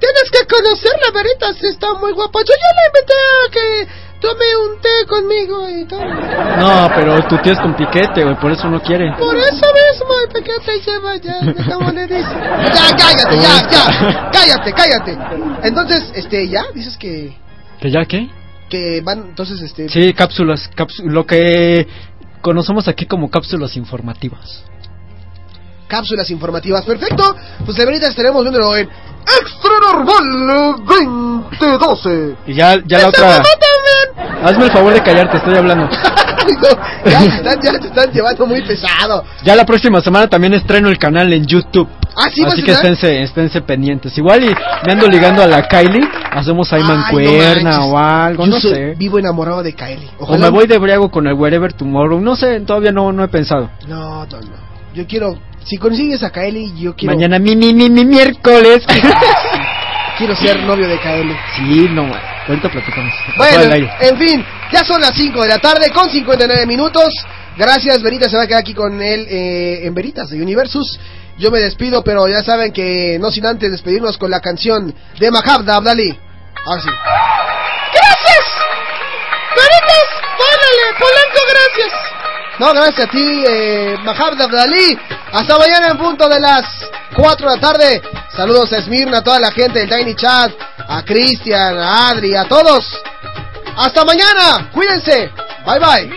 Tienes que conocerla, Veritas, está muy guapa. Yo ya la invité a que tome un té conmigo y todo. No, pero tu tío es con piquete, güey, por eso no quiere. Por eso mismo, el pequeño te lleva ya, ¿cómo le dice? Ya, cállate, ya, ya, cállate, cállate. Entonces, este, ya, dices que, ¿Que ya qué? que van, entonces, este... Sí, cápsulas, cápsu- lo que conocemos aquí como cápsulas informativas. Cápsulas informativas. Perfecto. Pues de verdad estaremos viéndolo en Extra Normal 2012. Y ya, ya la otra... Hazme el favor de callarte, estoy hablando. (laughs) ya, te están, ya te están llevando muy pesado. Ya la próxima semana también estreno el canal en YouTube. Ah, ¿sí? ¿Vas Así que esténse, esténse pendientes. Igual y me ando ligando a la Kylie, hacemos ahí Ay, mancuerna no o algo, Yo no soy sé. Vivo enamorado de Kylie. O me voy de briago con el Wherever Tomorrow, no sé, todavía no, no he pensado. No, no, no. Yo quiero. Si consigues a Kylie, yo quiero. Mañana mi, mi, mi, mi miércoles. (laughs) (laughs) Quiero ser novio de Kylie. sí, no, güey. ahorita platicamos. Bueno, en fin, ya son las 5 de la tarde con 59 minutos. Gracias, Veritas se va a quedar aquí con él eh, en Veritas de Universus. Yo me despido, pero ya saben que no sin antes despedirnos con la canción de Mahabda Abdali. Ahora sí. No, gracias a ti, eh, Mahab Dalí. Hasta mañana en punto de las 4 de la tarde. Saludos a Esmirna, a toda la gente del Tiny Chat, a Cristian, a Adri, a todos. Hasta mañana, cuídense. Bye bye.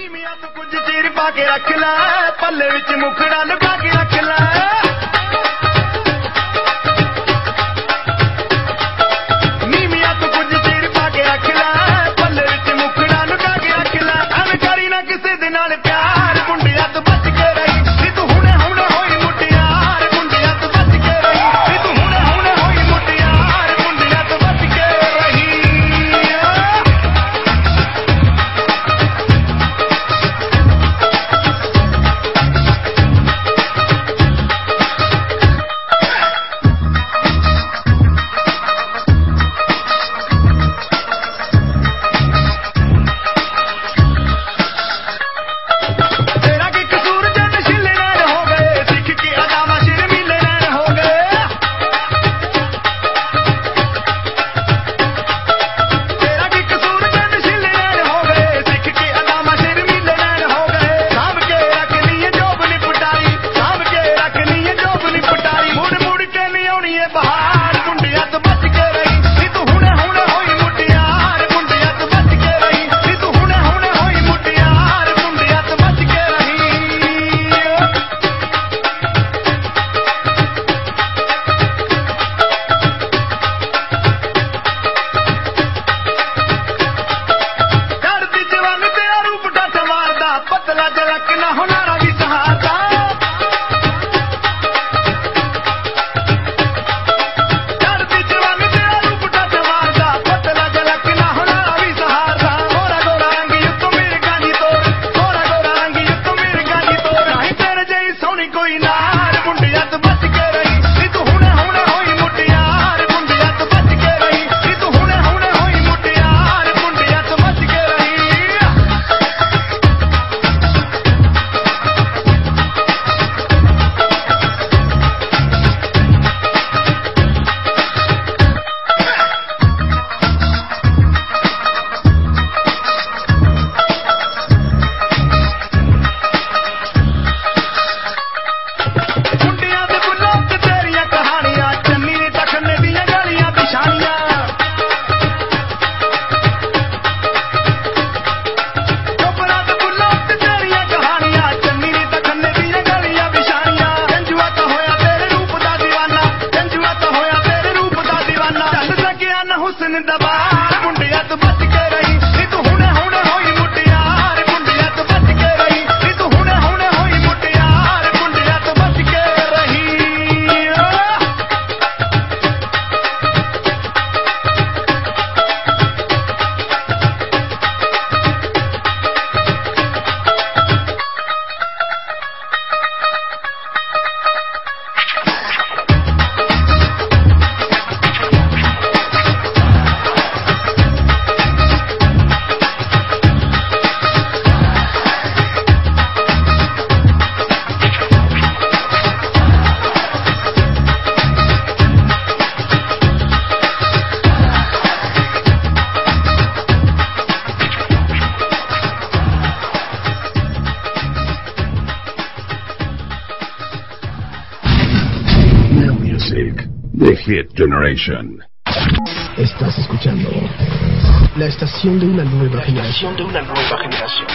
de una nueva generación. De una nueva generación.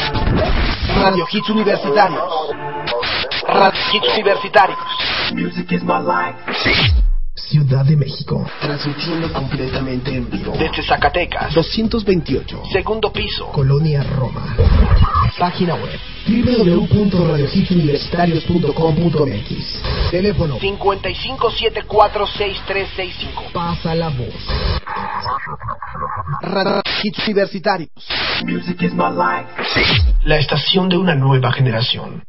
Radio Hits Universitarios. Radio Hits Universitarios. Music is my life. Ciudad de México. Transmitiendo completamente en vivo. Desde Zacatecas. 228. Segundo piso. Colonia Roma. Página web www.radiohitsuniversitarios.com.mx Teléfono 55746365 Pasa la voz hits universitarios. La estación de una nueva generación.